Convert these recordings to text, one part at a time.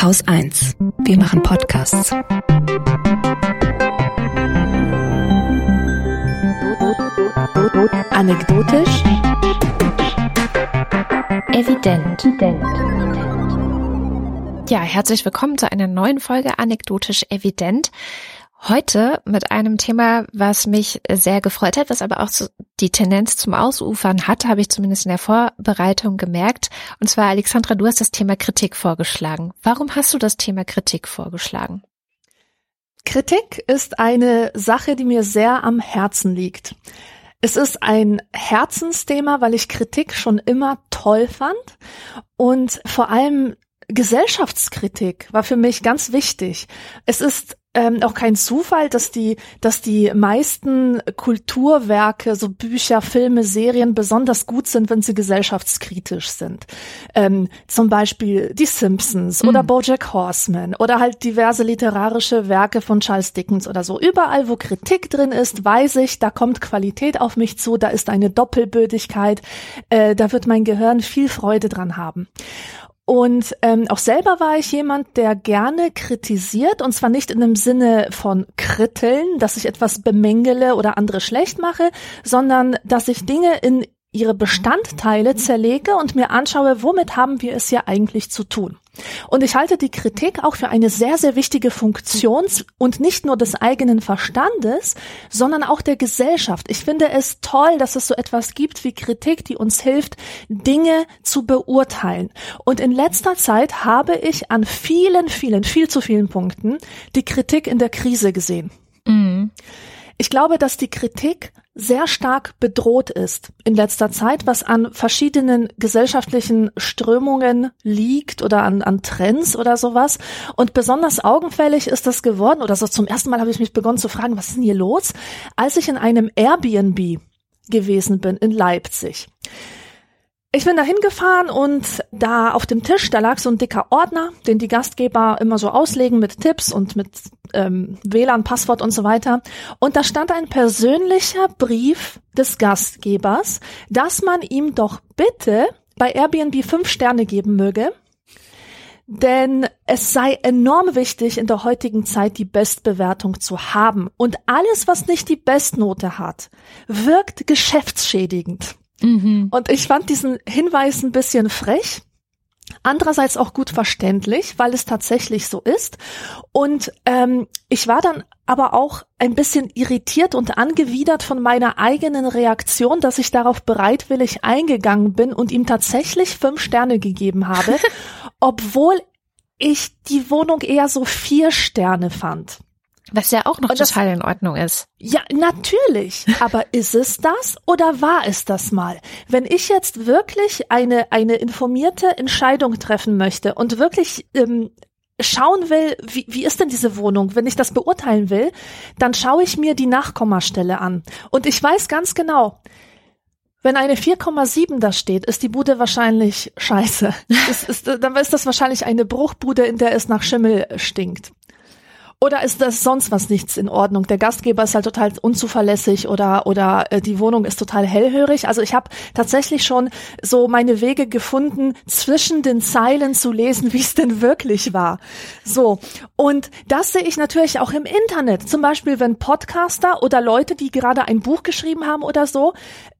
Haus 1. Wir machen Podcasts. Anekdotisch. Evident. Ja, herzlich willkommen zu einer neuen Folge Anekdotisch Evident. Heute mit einem Thema, was mich sehr gefreut hat, was aber auch die Tendenz zum Ausufern hat, habe ich zumindest in der Vorbereitung gemerkt. Und zwar, Alexandra, du hast das Thema Kritik vorgeschlagen. Warum hast du das Thema Kritik vorgeschlagen? Kritik ist eine Sache, die mir sehr am Herzen liegt. Es ist ein Herzensthema, weil ich Kritik schon immer toll fand und vor allem Gesellschaftskritik war für mich ganz wichtig. Es ist ähm, auch kein Zufall, dass die, dass die meisten Kulturwerke, so Bücher, Filme, Serien besonders gut sind, wenn sie gesellschaftskritisch sind. Ähm, zum Beispiel die Simpsons mhm. oder BoJack Horseman oder halt diverse literarische Werke von Charles Dickens oder so. Überall, wo Kritik drin ist, weiß ich, da kommt Qualität auf mich zu, da ist eine Doppelbödigkeit, äh, da wird mein Gehirn viel Freude dran haben. Und ähm, auch selber war ich jemand, der gerne kritisiert, und zwar nicht in dem Sinne von kritteln, dass ich etwas bemängele oder andere schlecht mache, sondern dass ich Dinge in ihre Bestandteile zerlege und mir anschaue, womit haben wir es ja eigentlich zu tun. Und ich halte die Kritik auch für eine sehr, sehr wichtige Funktion und nicht nur des eigenen Verstandes, sondern auch der Gesellschaft. Ich finde es toll, dass es so etwas gibt wie Kritik, die uns hilft, Dinge zu beurteilen. Und in letzter Zeit habe ich an vielen, vielen, viel zu vielen Punkten die Kritik in der Krise gesehen. Mhm. Ich glaube, dass die Kritik sehr stark bedroht ist in letzter Zeit, was an verschiedenen gesellschaftlichen Strömungen liegt oder an, an Trends oder sowas. Und besonders augenfällig ist das geworden, oder so zum ersten Mal habe ich mich begonnen zu fragen, was ist denn hier los, als ich in einem Airbnb gewesen bin in Leipzig. Ich bin da hingefahren und da auf dem Tisch, da lag so ein dicker Ordner, den die Gastgeber immer so auslegen mit Tipps und mit ähm, WLAN, Passwort und so weiter. Und da stand ein persönlicher Brief des Gastgebers, dass man ihm doch bitte bei Airbnb fünf Sterne geben möge. Denn es sei enorm wichtig, in der heutigen Zeit die Bestbewertung zu haben. Und alles, was nicht die Bestnote hat, wirkt geschäftsschädigend. Mhm. Und ich fand diesen Hinweis ein bisschen frech. Andererseits auch gut verständlich, weil es tatsächlich so ist. Und ähm, ich war dann aber auch ein bisschen irritiert und angewidert von meiner eigenen Reaktion, dass ich darauf bereitwillig eingegangen bin und ihm tatsächlich fünf Sterne gegeben habe, obwohl ich die Wohnung eher so vier Sterne fand. Was ja auch noch das, total in Ordnung ist. Ja, natürlich. Aber ist es das oder war es das mal? Wenn ich jetzt wirklich eine, eine informierte Entscheidung treffen möchte und wirklich ähm, schauen will, wie, wie ist denn diese Wohnung, wenn ich das beurteilen will, dann schaue ich mir die Nachkommastelle an. Und ich weiß ganz genau, wenn eine 4,7 da steht, ist die Bude wahrscheinlich scheiße. ist, ist, dann ist das wahrscheinlich eine Bruchbude, in der es nach Schimmel stinkt. Oder ist das sonst was nichts in Ordnung? Der Gastgeber ist halt total unzuverlässig oder oder äh, die Wohnung ist total hellhörig. Also ich habe tatsächlich schon so meine Wege gefunden, zwischen den Zeilen zu lesen, wie es denn wirklich war. So und das sehe ich natürlich auch im Internet. Zum Beispiel, wenn Podcaster oder Leute, die gerade ein Buch geschrieben haben oder so,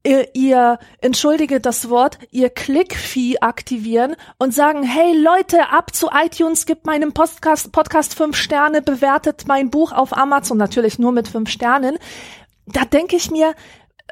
ihr, ihr entschuldige das Wort, ihr Click-Fee aktivieren und sagen, hey Leute, ab zu iTunes, gibt meinem Podcast Podcast fünf Sterne, bewertet mein Buch auf Amazon natürlich nur mit fünf Sternen. Da denke ich mir,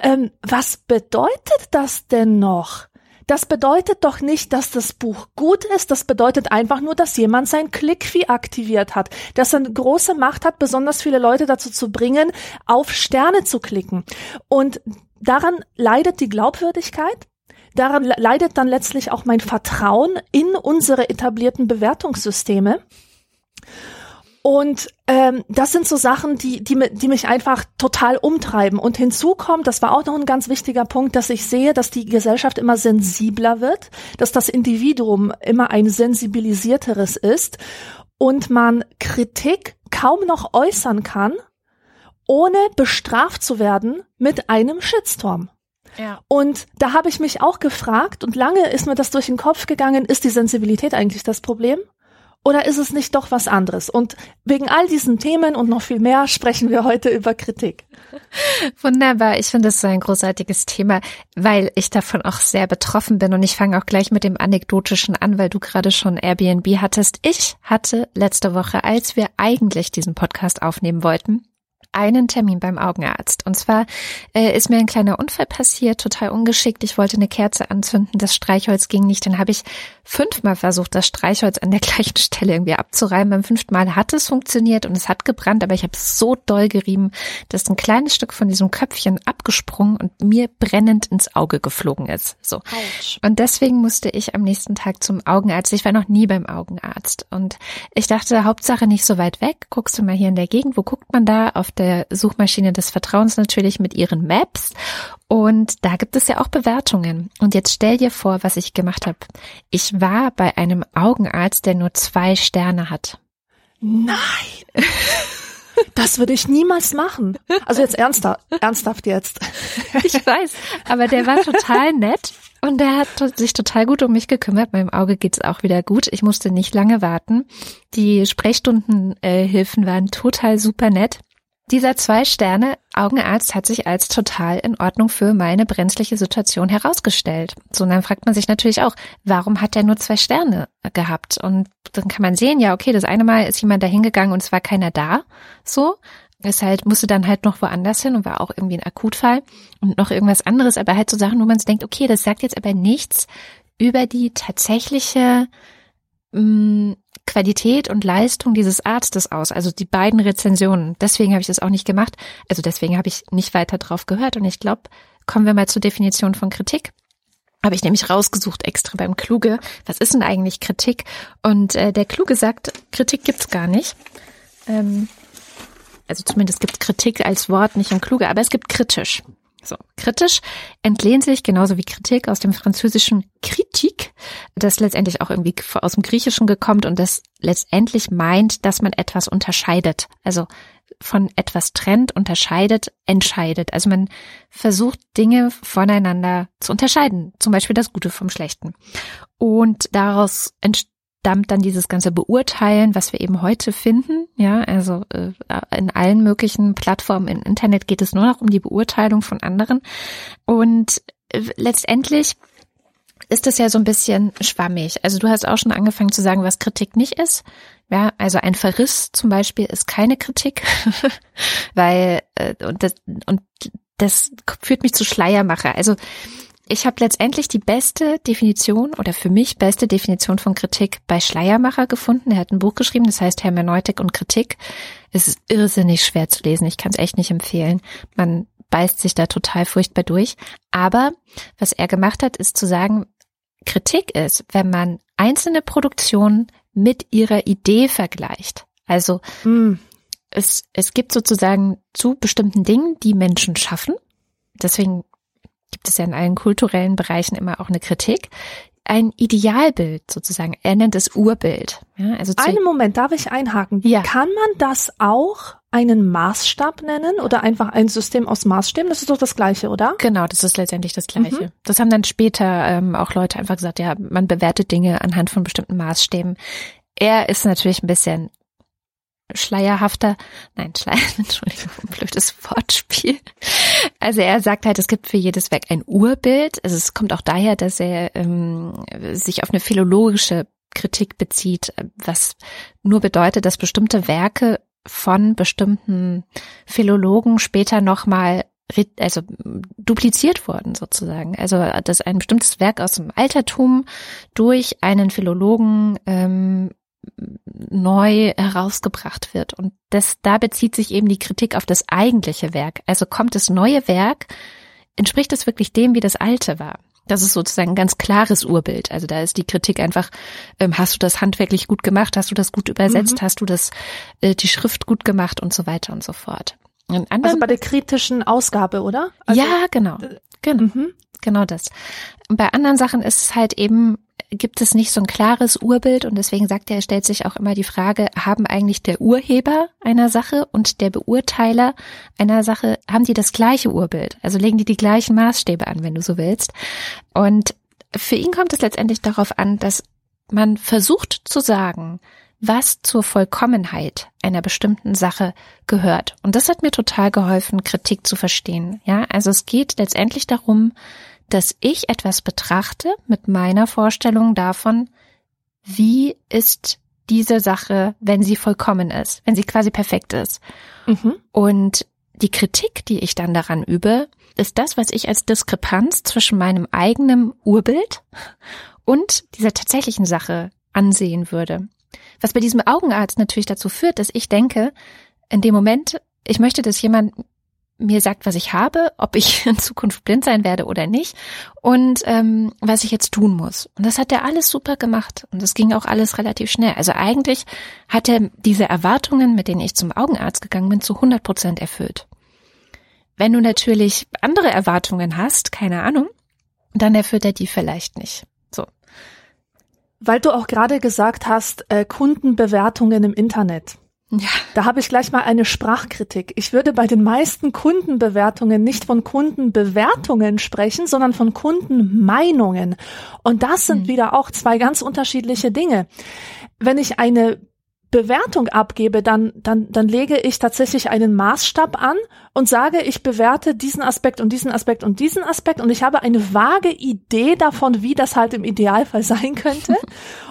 ähm, was bedeutet das denn noch? Das bedeutet doch nicht, dass das Buch gut ist. Das bedeutet einfach nur, dass jemand sein Clickfee aktiviert hat, dass er eine große Macht hat, besonders viele Leute dazu zu bringen, auf Sterne zu klicken. Und daran leidet die Glaubwürdigkeit. Daran leidet dann letztlich auch mein Vertrauen in unsere etablierten Bewertungssysteme. Und ähm, das sind so Sachen, die, die, die mich einfach total umtreiben. Und hinzu kommt, das war auch noch ein ganz wichtiger Punkt, dass ich sehe, dass die Gesellschaft immer sensibler wird, dass das Individuum immer ein sensibilisierteres ist und man Kritik kaum noch äußern kann, ohne bestraft zu werden mit einem Shitstorm. Ja. Und da habe ich mich auch gefragt und lange ist mir das durch den Kopf gegangen, ist die Sensibilität eigentlich das Problem? Oder ist es nicht doch was anderes? Und wegen all diesen Themen und noch viel mehr sprechen wir heute über Kritik. Wunderbar. Ich finde das so ein großartiges Thema, weil ich davon auch sehr betroffen bin. Und ich fange auch gleich mit dem Anekdotischen an, weil du gerade schon Airbnb hattest. Ich hatte letzte Woche, als wir eigentlich diesen Podcast aufnehmen wollten, einen Termin beim Augenarzt. Und zwar äh, ist mir ein kleiner Unfall passiert, total ungeschickt. Ich wollte eine Kerze anzünden, das Streichholz ging nicht. Dann habe ich fünfmal versucht, das Streichholz an der gleichen Stelle irgendwie abzureiben. Beim fünften Mal hat es funktioniert und es hat gebrannt, aber ich habe so doll gerieben, dass ein kleines Stück von diesem Köpfchen abgesprungen und mir brennend ins Auge geflogen ist. So. Ouch. Und deswegen musste ich am nächsten Tag zum Augenarzt. Ich war noch nie beim Augenarzt und ich dachte, Hauptsache nicht so weit weg. Guckst du mal hier in der Gegend, wo guckt man da? Auf der Suchmaschine des Vertrauens natürlich mit ihren Maps. Und da gibt es ja auch Bewertungen. Und jetzt stell dir vor, was ich gemacht habe. Ich war bei einem Augenarzt, der nur zwei Sterne hat. Nein. Das würde ich niemals machen. Also jetzt ernsthaft, ernsthaft jetzt. Ich weiß, aber der war total nett und der hat sich total gut um mich gekümmert. Meinem Auge geht's auch wieder gut. Ich musste nicht lange warten. Die Sprechstundenhilfen äh, waren total super nett. Dieser Zwei-Sterne-Augenarzt hat sich als total in Ordnung für meine brenzliche Situation herausgestellt. So, und dann fragt man sich natürlich auch, warum hat er nur zwei Sterne gehabt? Und dann kann man sehen, ja, okay, das eine Mal ist jemand da hingegangen und es war keiner da. So. Es halt, musste dann halt noch woanders hin und war auch irgendwie ein Akutfall und noch irgendwas anderes, aber halt so Sachen, wo man sich denkt, okay, das sagt jetzt aber nichts über die tatsächliche mh, mm, Qualität und Leistung dieses Arztes aus, also die beiden Rezensionen. Deswegen habe ich das auch nicht gemacht. Also deswegen habe ich nicht weiter drauf gehört. Und ich glaube, kommen wir mal zur Definition von Kritik. Habe ich nämlich rausgesucht extra beim Kluge. Was ist denn eigentlich Kritik? Und äh, der Kluge sagt, Kritik gibt's gar nicht. Ähm, also zumindest gibt Kritik als Wort nicht im Kluge, aber es gibt kritisch. So, kritisch entlehnt sich genauso wie Kritik aus dem französischen Kritik, das letztendlich auch irgendwie aus dem Griechischen gekommen und das letztendlich meint, dass man etwas unterscheidet. Also von etwas trennt, unterscheidet, entscheidet. Also man versucht Dinge voneinander zu unterscheiden. Zum Beispiel das Gute vom Schlechten. Und daraus entsteht stammt dann dieses ganze Beurteilen, was wir eben heute finden. Ja, also äh, in allen möglichen Plattformen im Internet geht es nur noch um die Beurteilung von anderen. Und äh, letztendlich ist das ja so ein bisschen schwammig. Also du hast auch schon angefangen zu sagen, was Kritik nicht ist. Ja, also ein Verriss zum Beispiel ist keine Kritik, weil äh, und das und das führt mich zu Schleiermacher. Also ich habe letztendlich die beste Definition oder für mich beste Definition von Kritik bei Schleiermacher gefunden. Er hat ein Buch geschrieben, das heißt Hermeneutik und Kritik. Es ist irrsinnig schwer zu lesen. Ich kann es echt nicht empfehlen. Man beißt sich da total furchtbar durch. Aber was er gemacht hat, ist zu sagen, Kritik ist, wenn man einzelne Produktionen mit ihrer Idee vergleicht. Also mm. es, es gibt sozusagen zu bestimmten Dingen, die Menschen schaffen. Deswegen gibt es ja in allen kulturellen Bereichen immer auch eine Kritik, ein Idealbild sozusagen. Er nennt es Urbild. Ja, also Einen Moment, darf ich einhaken? Ja. Kann man das auch einen Maßstab nennen oder einfach ein System aus Maßstäben? Das ist doch das Gleiche, oder? Genau, das ist letztendlich das Gleiche. Mhm. Das haben dann später ähm, auch Leute einfach gesagt, ja, man bewertet Dinge anhand von bestimmten Maßstäben. Er ist natürlich ein bisschen schleierhafter, nein, Schleier, Entschuldigung, blödes Wortspiel. Also er sagt halt, es gibt für jedes Werk ein Urbild. Also es kommt auch daher, dass er ähm, sich auf eine philologische Kritik bezieht, was nur bedeutet, dass bestimmte Werke von bestimmten Philologen später nochmal also dupliziert wurden sozusagen. Also dass ein bestimmtes Werk aus dem Altertum durch einen Philologen ähm, neu herausgebracht wird. Und das, da bezieht sich eben die Kritik auf das eigentliche Werk. Also kommt das neue Werk, entspricht es wirklich dem, wie das alte war? Das ist sozusagen ein ganz klares Urbild. Also da ist die Kritik einfach, ähm, hast du das handwerklich gut gemacht, hast du das gut übersetzt, mhm. hast du das, äh, die Schrift gut gemacht und so weiter und so fort. also bei der kritischen Ausgabe, oder? Also, ja, genau. Genau. Mhm. Genau das. Und bei anderen Sachen ist es halt eben gibt es nicht so ein klares Urbild und deswegen sagt er, stellt sich auch immer die Frage, haben eigentlich der Urheber einer Sache und der Beurteiler einer Sache, haben die das gleiche Urbild? Also legen die die gleichen Maßstäbe an, wenn du so willst. Und für ihn kommt es letztendlich darauf an, dass man versucht zu sagen, was zur Vollkommenheit einer bestimmten Sache gehört. Und das hat mir total geholfen, Kritik zu verstehen. Ja, also es geht letztendlich darum, dass ich etwas betrachte mit meiner Vorstellung davon, wie ist diese Sache, wenn sie vollkommen ist, wenn sie quasi perfekt ist. Mhm. Und die Kritik, die ich dann daran übe, ist das, was ich als Diskrepanz zwischen meinem eigenen Urbild und dieser tatsächlichen Sache ansehen würde. Was bei diesem Augenarzt natürlich dazu führt, dass ich denke, in dem Moment, ich möchte, dass jemand mir sagt, was ich habe, ob ich in Zukunft blind sein werde oder nicht und ähm, was ich jetzt tun muss. Und das hat er alles super gemacht und das ging auch alles relativ schnell. Also eigentlich hat er diese Erwartungen, mit denen ich zum Augenarzt gegangen bin, zu 100 Prozent erfüllt. Wenn du natürlich andere Erwartungen hast, keine Ahnung, dann erfüllt er die vielleicht nicht. So. Weil du auch gerade gesagt hast, äh, Kundenbewertungen im Internet. Ja. Da habe ich gleich mal eine Sprachkritik. Ich würde bei den meisten Kundenbewertungen nicht von Kundenbewertungen sprechen, sondern von Kundenmeinungen. Und das sind hm. wieder auch zwei ganz unterschiedliche Dinge. Wenn ich eine Bewertung abgebe, dann, dann, dann lege ich tatsächlich einen Maßstab an und sage, ich bewerte diesen Aspekt und diesen Aspekt und diesen Aspekt und ich habe eine vage Idee davon, wie das halt im Idealfall sein könnte.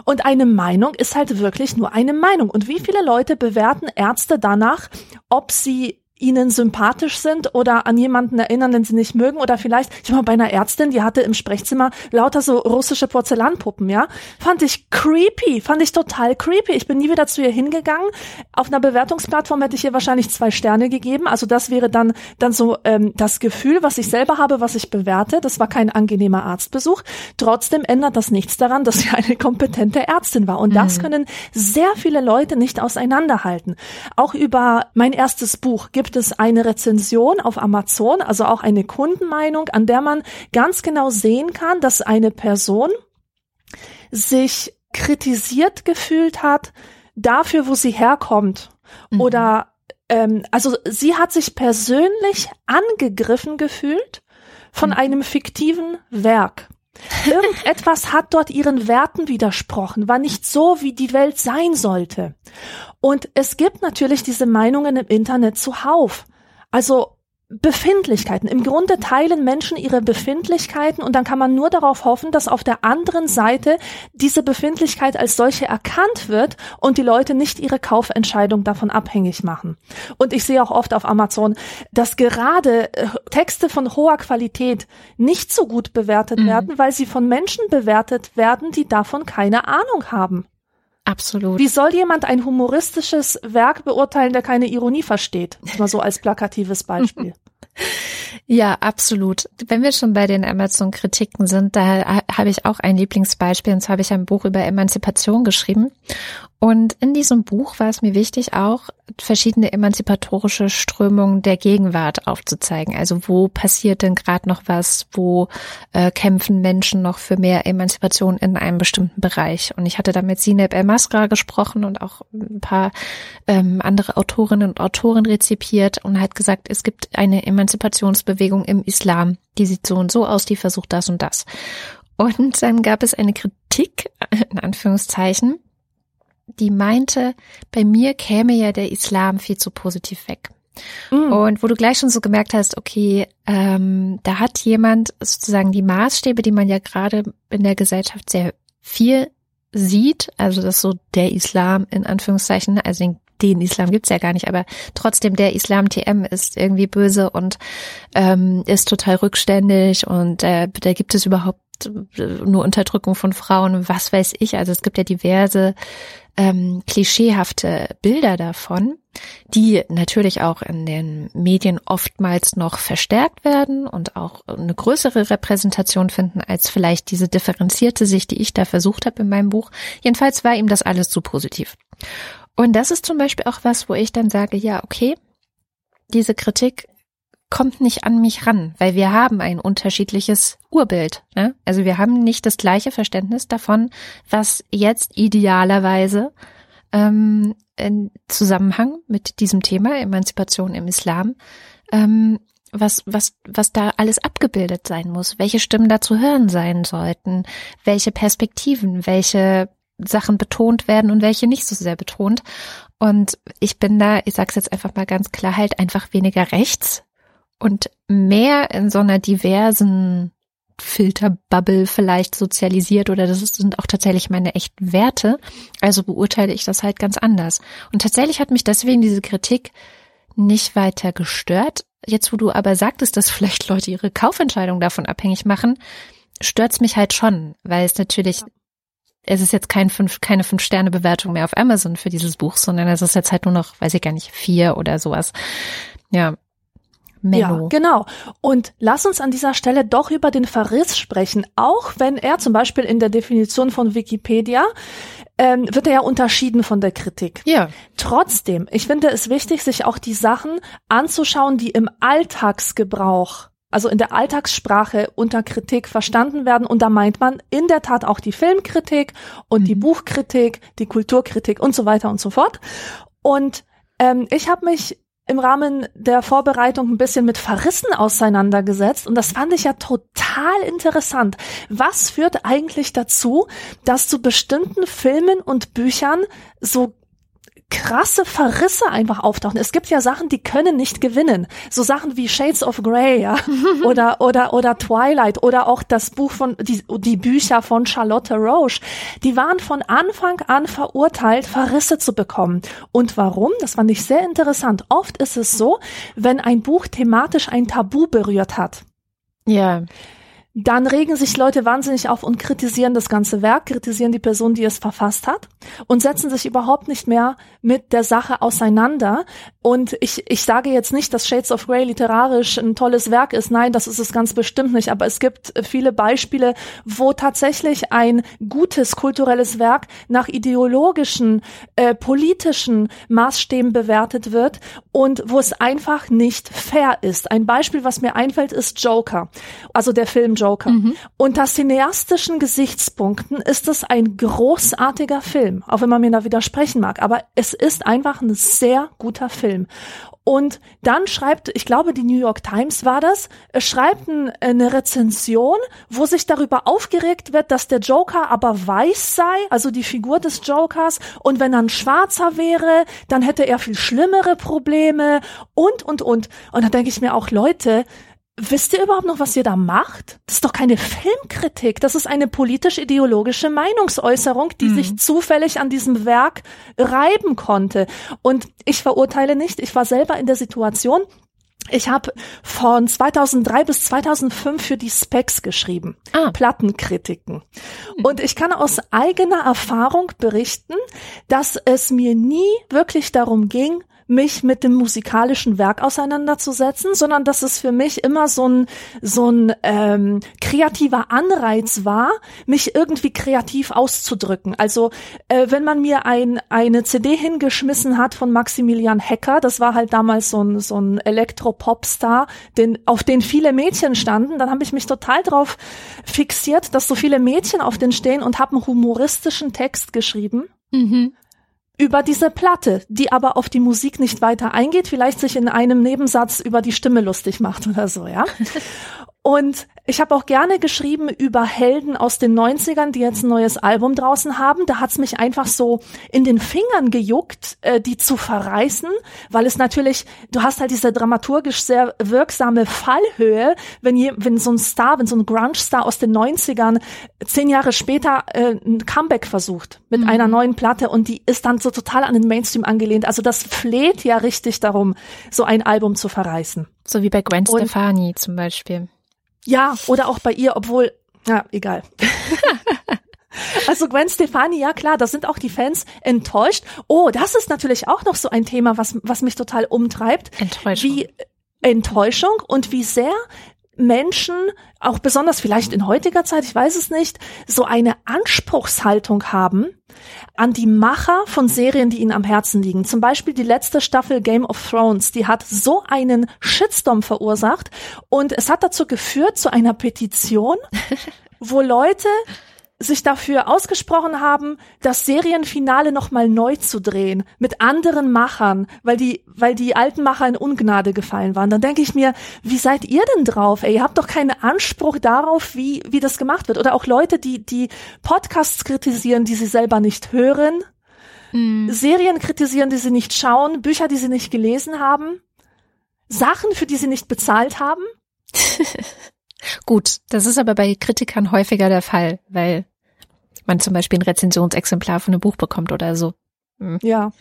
Und eine Meinung ist halt wirklich nur eine Meinung. Und wie viele Leute bewerten Ärzte danach, ob sie ihnen sympathisch sind oder an jemanden erinnern, den sie nicht mögen oder vielleicht, ich war bei einer Ärztin, die hatte im Sprechzimmer lauter so russische Porzellanpuppen, ja, fand ich creepy, fand ich total creepy. Ich bin nie wieder zu ihr hingegangen. Auf einer Bewertungsplattform hätte ich ihr wahrscheinlich zwei Sterne gegeben. Also das wäre dann dann so ähm, das Gefühl, was ich selber habe, was ich bewerte. Das war kein angenehmer Arztbesuch. Trotzdem ändert das nichts daran, dass sie eine kompetente Ärztin war. Und mhm. das können sehr viele Leute nicht auseinanderhalten. Auch über mein erstes Buch gibt es eine Rezension auf Amazon, also auch eine Kundenmeinung, an der man ganz genau sehen kann, dass eine Person sich kritisiert gefühlt hat dafür, wo sie herkommt. Mhm. Oder ähm, also sie hat sich persönlich angegriffen gefühlt von mhm. einem fiktiven Werk. Irgendetwas hat dort ihren Werten widersprochen, war nicht so, wie die Welt sein sollte. Und es gibt natürlich diese Meinungen im Internet zuhauf. Also Befindlichkeiten. Im Grunde teilen Menschen ihre Befindlichkeiten und dann kann man nur darauf hoffen, dass auf der anderen Seite diese Befindlichkeit als solche erkannt wird und die Leute nicht ihre Kaufentscheidung davon abhängig machen. Und ich sehe auch oft auf Amazon, dass gerade äh, Texte von hoher Qualität nicht so gut bewertet mhm. werden, weil sie von Menschen bewertet werden, die davon keine Ahnung haben. Absolut. Wie soll jemand ein humoristisches Werk beurteilen, der keine Ironie versteht? Mal so als plakatives Beispiel. Ja, absolut. Wenn wir schon bei den Amazon-Kritiken sind, da habe ich auch ein Lieblingsbeispiel. Und zwar habe ich ein Buch über Emanzipation geschrieben. Und in diesem Buch war es mir wichtig, auch verschiedene emanzipatorische Strömungen der Gegenwart aufzuzeigen. Also wo passiert denn gerade noch was? Wo äh, kämpfen Menschen noch für mehr Emanzipation in einem bestimmten Bereich? Und ich hatte da mit Sineb El-Masra gesprochen und auch ein paar ähm, andere Autorinnen und Autoren rezipiert und hat gesagt, es gibt eine Emanzipationsbewegung im Islam. Die sieht so und so aus, die versucht das und das. Und dann gab es eine Kritik, in Anführungszeichen, die meinte, bei mir käme ja der Islam viel zu positiv weg. Mm. Und wo du gleich schon so gemerkt hast, okay, ähm, da hat jemand sozusagen die Maßstäbe, die man ja gerade in der Gesellschaft sehr viel sieht, also dass so der Islam in Anführungszeichen, also den, den Islam gibt's ja gar nicht, aber trotzdem der Islam TM ist irgendwie böse und ähm, ist total rückständig und äh, da gibt es überhaupt nur Unterdrückung von Frauen, was weiß ich. Also es gibt ja diverse ähm, klischeehafte Bilder davon, die natürlich auch in den Medien oftmals noch verstärkt werden und auch eine größere Repräsentation finden als vielleicht diese differenzierte Sicht, die ich da versucht habe in meinem Buch. Jedenfalls war ihm das alles zu positiv. Und das ist zum Beispiel auch was, wo ich dann sage, ja, okay, diese Kritik kommt nicht an mich ran, weil wir haben ein unterschiedliches Urbild. Ne? Also wir haben nicht das gleiche Verständnis davon, was jetzt idealerweise ähm, in Zusammenhang mit diesem Thema Emanzipation im Islam, ähm, was, was, was da alles abgebildet sein muss, welche Stimmen da zu hören sein sollten, welche Perspektiven, welche Sachen betont werden und welche nicht so sehr betont. Und ich bin da, ich sag's jetzt einfach mal ganz klar, halt einfach weniger rechts und mehr in so einer diversen Filterbubble vielleicht sozialisiert oder das sind auch tatsächlich meine echten Werte. Also beurteile ich das halt ganz anders. Und tatsächlich hat mich deswegen diese Kritik nicht weiter gestört. Jetzt, wo du aber sagtest, dass vielleicht Leute ihre Kaufentscheidung davon abhängig machen, stört's mich halt schon, weil es natürlich, es ist jetzt kein fünf, keine Fünf-Sterne-Bewertung mehr auf Amazon für dieses Buch, sondern es ist jetzt halt nur noch, weiß ich gar nicht, vier oder sowas. Ja, Menno. Ja, genau. Und lass uns an dieser Stelle doch über den Verriss sprechen, auch wenn er zum Beispiel in der Definition von Wikipedia ähm, wird er ja unterschieden von der Kritik. Ja. Trotzdem, ich finde es wichtig, sich auch die Sachen anzuschauen, die im Alltagsgebrauch also in der Alltagssprache unter Kritik verstanden werden. Und da meint man in der Tat auch die Filmkritik und mhm. die Buchkritik, die Kulturkritik und so weiter und so fort. Und ähm, ich habe mich im Rahmen der Vorbereitung ein bisschen mit Verrissen auseinandergesetzt und das fand ich ja total interessant. Was führt eigentlich dazu, dass zu bestimmten Filmen und Büchern so krasse Verrisse einfach auftauchen. Es gibt ja Sachen, die können nicht gewinnen. So Sachen wie Shades of Grey, ja, oder oder oder Twilight oder auch das Buch von die die Bücher von Charlotte Roche. Die waren von Anfang an verurteilt, Verrisse zu bekommen. Und warum? Das fand ich sehr interessant. Oft ist es so, wenn ein Buch thematisch ein Tabu berührt hat. Ja dann regen sich Leute wahnsinnig auf und kritisieren das ganze Werk, kritisieren die Person, die es verfasst hat und setzen sich überhaupt nicht mehr mit der Sache auseinander. Und ich, ich sage jetzt nicht, dass Shades of Grey literarisch ein tolles Werk ist. Nein, das ist es ganz bestimmt nicht. Aber es gibt viele Beispiele, wo tatsächlich ein gutes kulturelles Werk nach ideologischen, äh, politischen Maßstäben bewertet wird und wo es einfach nicht fair ist. Ein Beispiel, was mir einfällt, ist Joker. Also der Film Joker. Mhm. Unter cineastischen Gesichtspunkten ist es ein großartiger Film, auch wenn man mir da widersprechen mag. Aber es ist einfach ein sehr guter Film. Und dann schreibt, ich glaube, die New York Times war das, schreibt eine Rezension, wo sich darüber aufgeregt wird, dass der Joker aber weiß sei, also die Figur des Jokers. Und wenn er ein Schwarzer wäre, dann hätte er viel schlimmere Probleme und, und, und. Und da denke ich mir auch, Leute, Wisst ihr überhaupt noch, was ihr da macht? Das ist doch keine Filmkritik. Das ist eine politisch-ideologische Meinungsäußerung, die mhm. sich zufällig an diesem Werk reiben konnte. Und ich verurteile nicht. Ich war selber in der Situation. Ich habe von 2003 bis 2005 für die Specs geschrieben, ah. Plattenkritiken. Mhm. Und ich kann aus eigener Erfahrung berichten, dass es mir nie wirklich darum ging, mich mit dem musikalischen Werk auseinanderzusetzen, sondern dass es für mich immer so ein so ein ähm, kreativer Anreiz war, mich irgendwie kreativ auszudrücken. Also äh, wenn man mir ein eine CD hingeschmissen hat von Maximilian Hecker, das war halt damals so ein so ein Elektro-Popstar, den auf den viele Mädchen standen, dann habe ich mich total drauf fixiert, dass so viele Mädchen auf den stehen und habe einen humoristischen Text geschrieben. Mhm über diese Platte, die aber auf die Musik nicht weiter eingeht, vielleicht sich in einem Nebensatz über die Stimme lustig macht oder so, ja. Und ich habe auch gerne geschrieben über Helden aus den 90ern, die jetzt ein neues Album draußen haben. Da hat's mich einfach so in den Fingern gejuckt, äh, die zu verreißen, weil es natürlich, du hast halt diese dramaturgisch sehr wirksame Fallhöhe, wenn, je, wenn so ein Star, wenn so ein Grunge-Star aus den 90ern zehn Jahre später äh, ein Comeback versucht mit mhm. einer neuen Platte und die ist dann so total an den Mainstream angelehnt. Also das fleht ja richtig darum, so ein Album zu verreißen. So wie bei Gwen und, Stefani zum Beispiel. Ja, oder auch bei ihr, obwohl, ja, egal. Also Gwen Stefani, ja klar, da sind auch die Fans enttäuscht. Oh, das ist natürlich auch noch so ein Thema, was, was mich total umtreibt. Enttäuschung. Wie Enttäuschung und wie sehr Menschen, auch besonders vielleicht in heutiger Zeit, ich weiß es nicht, so eine Anspruchshaltung haben an die Macher von Serien, die ihnen am Herzen liegen. Zum Beispiel die letzte Staffel Game of Thrones, die hat so einen Shitstorm verursacht und es hat dazu geführt zu einer Petition, wo Leute sich dafür ausgesprochen haben, das Serienfinale nochmal neu zu drehen mit anderen Machern, weil die, weil die alten Macher in Ungnade gefallen waren. Dann denke ich mir, wie seid ihr denn drauf? Ey, ihr habt doch keinen Anspruch darauf, wie, wie das gemacht wird. Oder auch Leute, die, die Podcasts kritisieren, die sie selber nicht hören, mhm. Serien kritisieren, die sie nicht schauen, Bücher, die sie nicht gelesen haben, Sachen, für die sie nicht bezahlt haben. Gut, das ist aber bei Kritikern häufiger der Fall, weil man zum Beispiel ein Rezensionsexemplar von einem Buch bekommt oder so. Hm. Ja.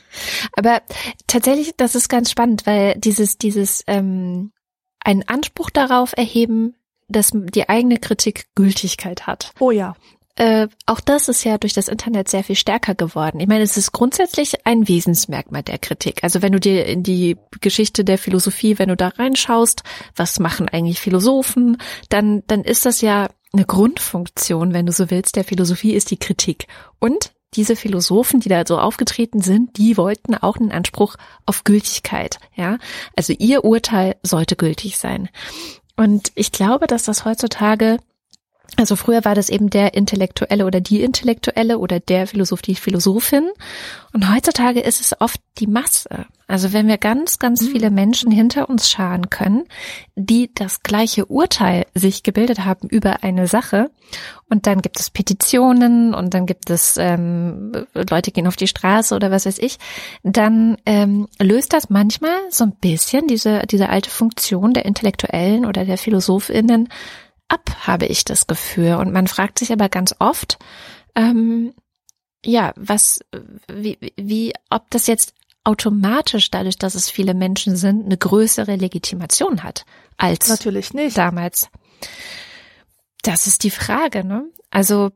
Aber tatsächlich, das ist ganz spannend, weil dieses, dieses ähm, einen Anspruch darauf erheben, dass die eigene Kritik Gültigkeit hat. Oh ja äh, auch das ist ja durch das Internet sehr viel stärker geworden. Ich meine, es ist grundsätzlich ein Wesensmerkmal der Kritik. Also wenn du dir in die Geschichte der Philosophie, wenn du da reinschaust, was machen eigentlich Philosophen, dann, dann ist das ja eine Grundfunktion, wenn du so willst, der Philosophie ist die Kritik. Und diese Philosophen, die da so aufgetreten sind, die wollten auch einen Anspruch auf Gültigkeit, ja. Also ihr Urteil sollte gültig sein. Und ich glaube, dass das heutzutage also früher war das eben der Intellektuelle oder die Intellektuelle oder der Philosoph, die Philosophin. Und heutzutage ist es oft die Masse. Also wenn wir ganz, ganz mhm. viele Menschen hinter uns scharen können, die das gleiche Urteil sich gebildet haben über eine Sache, und dann gibt es Petitionen und dann gibt es ähm, Leute gehen auf die Straße oder was weiß ich, dann ähm, löst das manchmal so ein bisschen diese, diese alte Funktion der Intellektuellen oder der PhilosophInnen ab, habe ich das Gefühl. Und man fragt sich aber ganz oft, ähm, ja, was, wie, wie, ob das jetzt automatisch dadurch, dass es viele Menschen sind, eine größere Legitimation hat als natürlich nicht damals. Das ist die Frage, ne? Also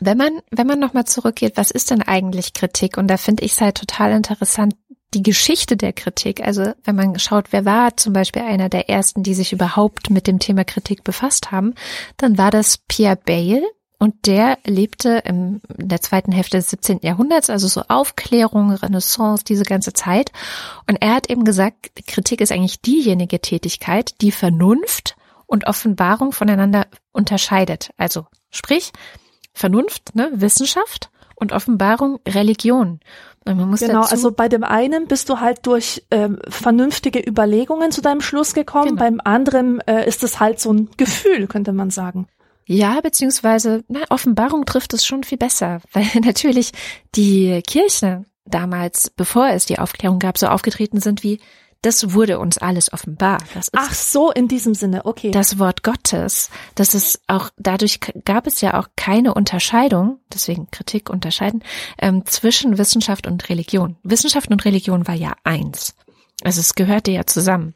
wenn man wenn man noch mal zurückgeht, was ist denn eigentlich Kritik? Und da finde ich es halt total interessant, die Geschichte der Kritik, also wenn man schaut, wer war zum Beispiel einer der ersten, die sich überhaupt mit dem Thema Kritik befasst haben, dann war das Pierre Bayle und der lebte im, in der zweiten Hälfte des 17. Jahrhunderts, also so Aufklärung, Renaissance, diese ganze Zeit. Und er hat eben gesagt, Kritik ist eigentlich diejenige Tätigkeit, die Vernunft und Offenbarung voneinander unterscheidet. Also sprich, Vernunft, ne, Wissenschaft und Offenbarung Religion. Genau, also bei dem einen bist du halt durch ähm, vernünftige Überlegungen zu deinem Schluss gekommen, genau. beim anderen äh, ist es halt so ein Gefühl, könnte man sagen. Ja, beziehungsweise na, Offenbarung trifft es schon viel besser, weil natürlich die Kirche damals, bevor es die Aufklärung gab, so aufgetreten sind wie das wurde uns alles offenbar. Ach so, in diesem Sinne, okay. Das Wort Gottes, das ist auch, dadurch gab es ja auch keine Unterscheidung, deswegen Kritik unterscheiden, ähm, zwischen Wissenschaft und Religion. Wissenschaft und Religion war ja eins. Also es gehörte ja zusammen.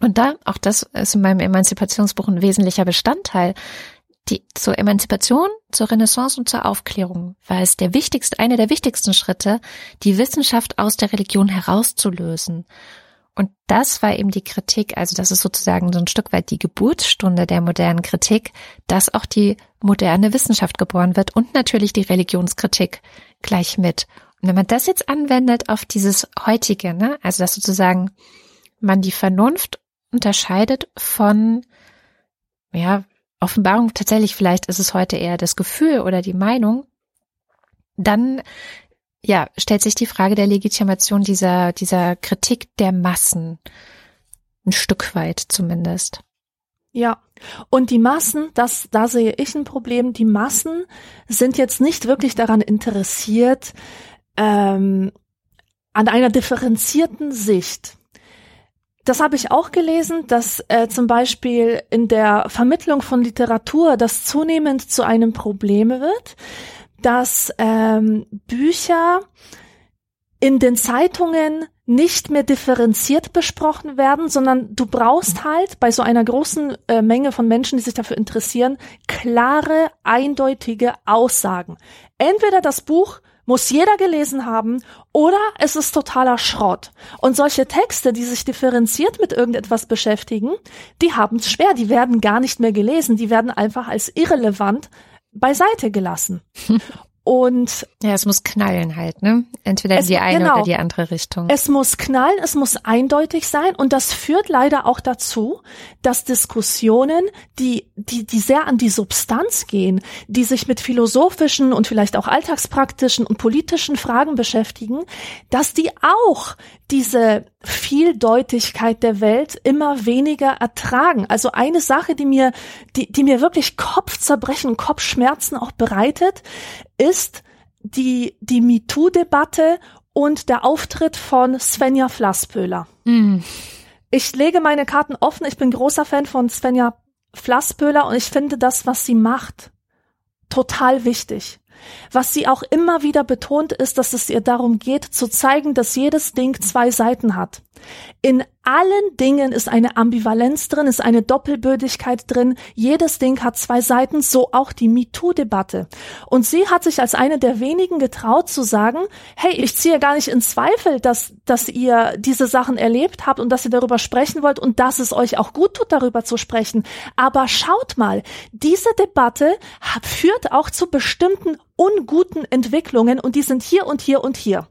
Und da, auch das ist in meinem Emanzipationsbuch ein wesentlicher Bestandteil, die, zur Emanzipation, zur Renaissance und zur Aufklärung war es der wichtigste, einer der wichtigsten Schritte, die Wissenschaft aus der Religion herauszulösen und das war eben die Kritik, also das ist sozusagen so ein Stück weit die Geburtsstunde der modernen Kritik, dass auch die moderne Wissenschaft geboren wird und natürlich die Religionskritik gleich mit. Und wenn man das jetzt anwendet auf dieses heutige, ne, also dass sozusagen man die Vernunft unterscheidet von, ja, Offenbarung, tatsächlich vielleicht ist es heute eher das Gefühl oder die Meinung, dann ja, stellt sich die Frage der Legitimation dieser, dieser Kritik der Massen. Ein Stück weit zumindest. Ja. Und die Massen, das, da sehe ich ein Problem. Die Massen sind jetzt nicht wirklich daran interessiert, ähm, an einer differenzierten Sicht. Das habe ich auch gelesen, dass äh, zum Beispiel in der Vermittlung von Literatur das zunehmend zu einem Problem wird, dass ähm, Bücher in den Zeitungen nicht mehr differenziert besprochen werden, sondern du brauchst halt bei so einer großen äh, Menge von Menschen, die sich dafür interessieren, klare, eindeutige Aussagen. Entweder das Buch muss jeder gelesen haben oder es ist totaler Schrott. Und solche Texte, die sich differenziert mit irgendetwas beschäftigen, die haben es schwer, die werden gar nicht mehr gelesen, die werden einfach als irrelevant beiseite gelassen. Und ja, es muss knallen halt, ne? Entweder in Es- die eine genau. oder die andere Richtung. es muss knallen, es muss eindeutig sein und das führt leider auch dazu, dass Diskussionen, die, die, die sehr an die Substanz gehen, die sich mit philosophischen und vielleicht auch alltagspraktischen und politischen Fragen beschäftigen, dass die auch diese Vieldeutigkeit der Welt immer weniger ertragen. Also eine Sache, die mir, die, die mir wirklich Kopfzerbrechen, Kopfschmerzen auch bereitet, ist die, die MeToo-Debatte und der Auftritt von Svenja Flasspöhler. Hm. Ich lege meine Karten offen. Ich bin großer Fan von Svenja Flasspöhler und ich finde das, was sie macht, total wichtig. Was sie auch immer wieder betont, ist, dass es ihr darum geht, zu zeigen, dass jedes Ding zwei Seiten hat. In allen Dingen ist eine Ambivalenz drin, ist eine Doppelbödigkeit drin. Jedes Ding hat zwei Seiten, so auch die MeToo-Debatte. Und sie hat sich als eine der wenigen getraut zu sagen, hey, ich ziehe gar nicht in Zweifel, dass, dass ihr diese Sachen erlebt habt und dass ihr darüber sprechen wollt und dass es euch auch gut tut, darüber zu sprechen. Aber schaut mal, diese Debatte hat- führt auch zu bestimmten unguten Entwicklungen und die sind hier und hier und hier.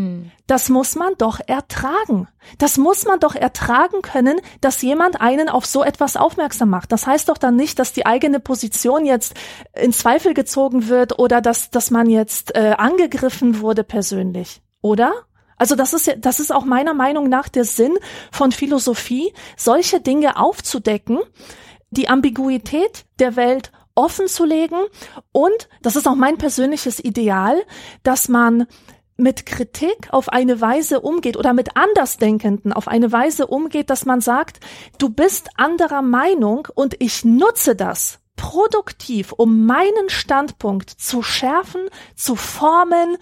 Hm. Das muss man doch ertragen. Das muss man doch ertragen können, dass jemand einen auf so etwas aufmerksam macht. Das heißt doch dann nicht, dass die eigene Position jetzt in Zweifel gezogen wird oder dass, dass man jetzt äh, angegriffen wurde persönlich, oder? Also das ist das ist auch meiner Meinung nach der Sinn von Philosophie, solche Dinge aufzudecken, die Ambiguität der Welt offen zu legen und, das ist auch mein persönliches Ideal, dass man mit Kritik auf eine Weise umgeht oder mit Andersdenkenden auf eine Weise umgeht, dass man sagt, du bist anderer Meinung und ich nutze das produktiv, um meinen Standpunkt zu schärfen, zu formen,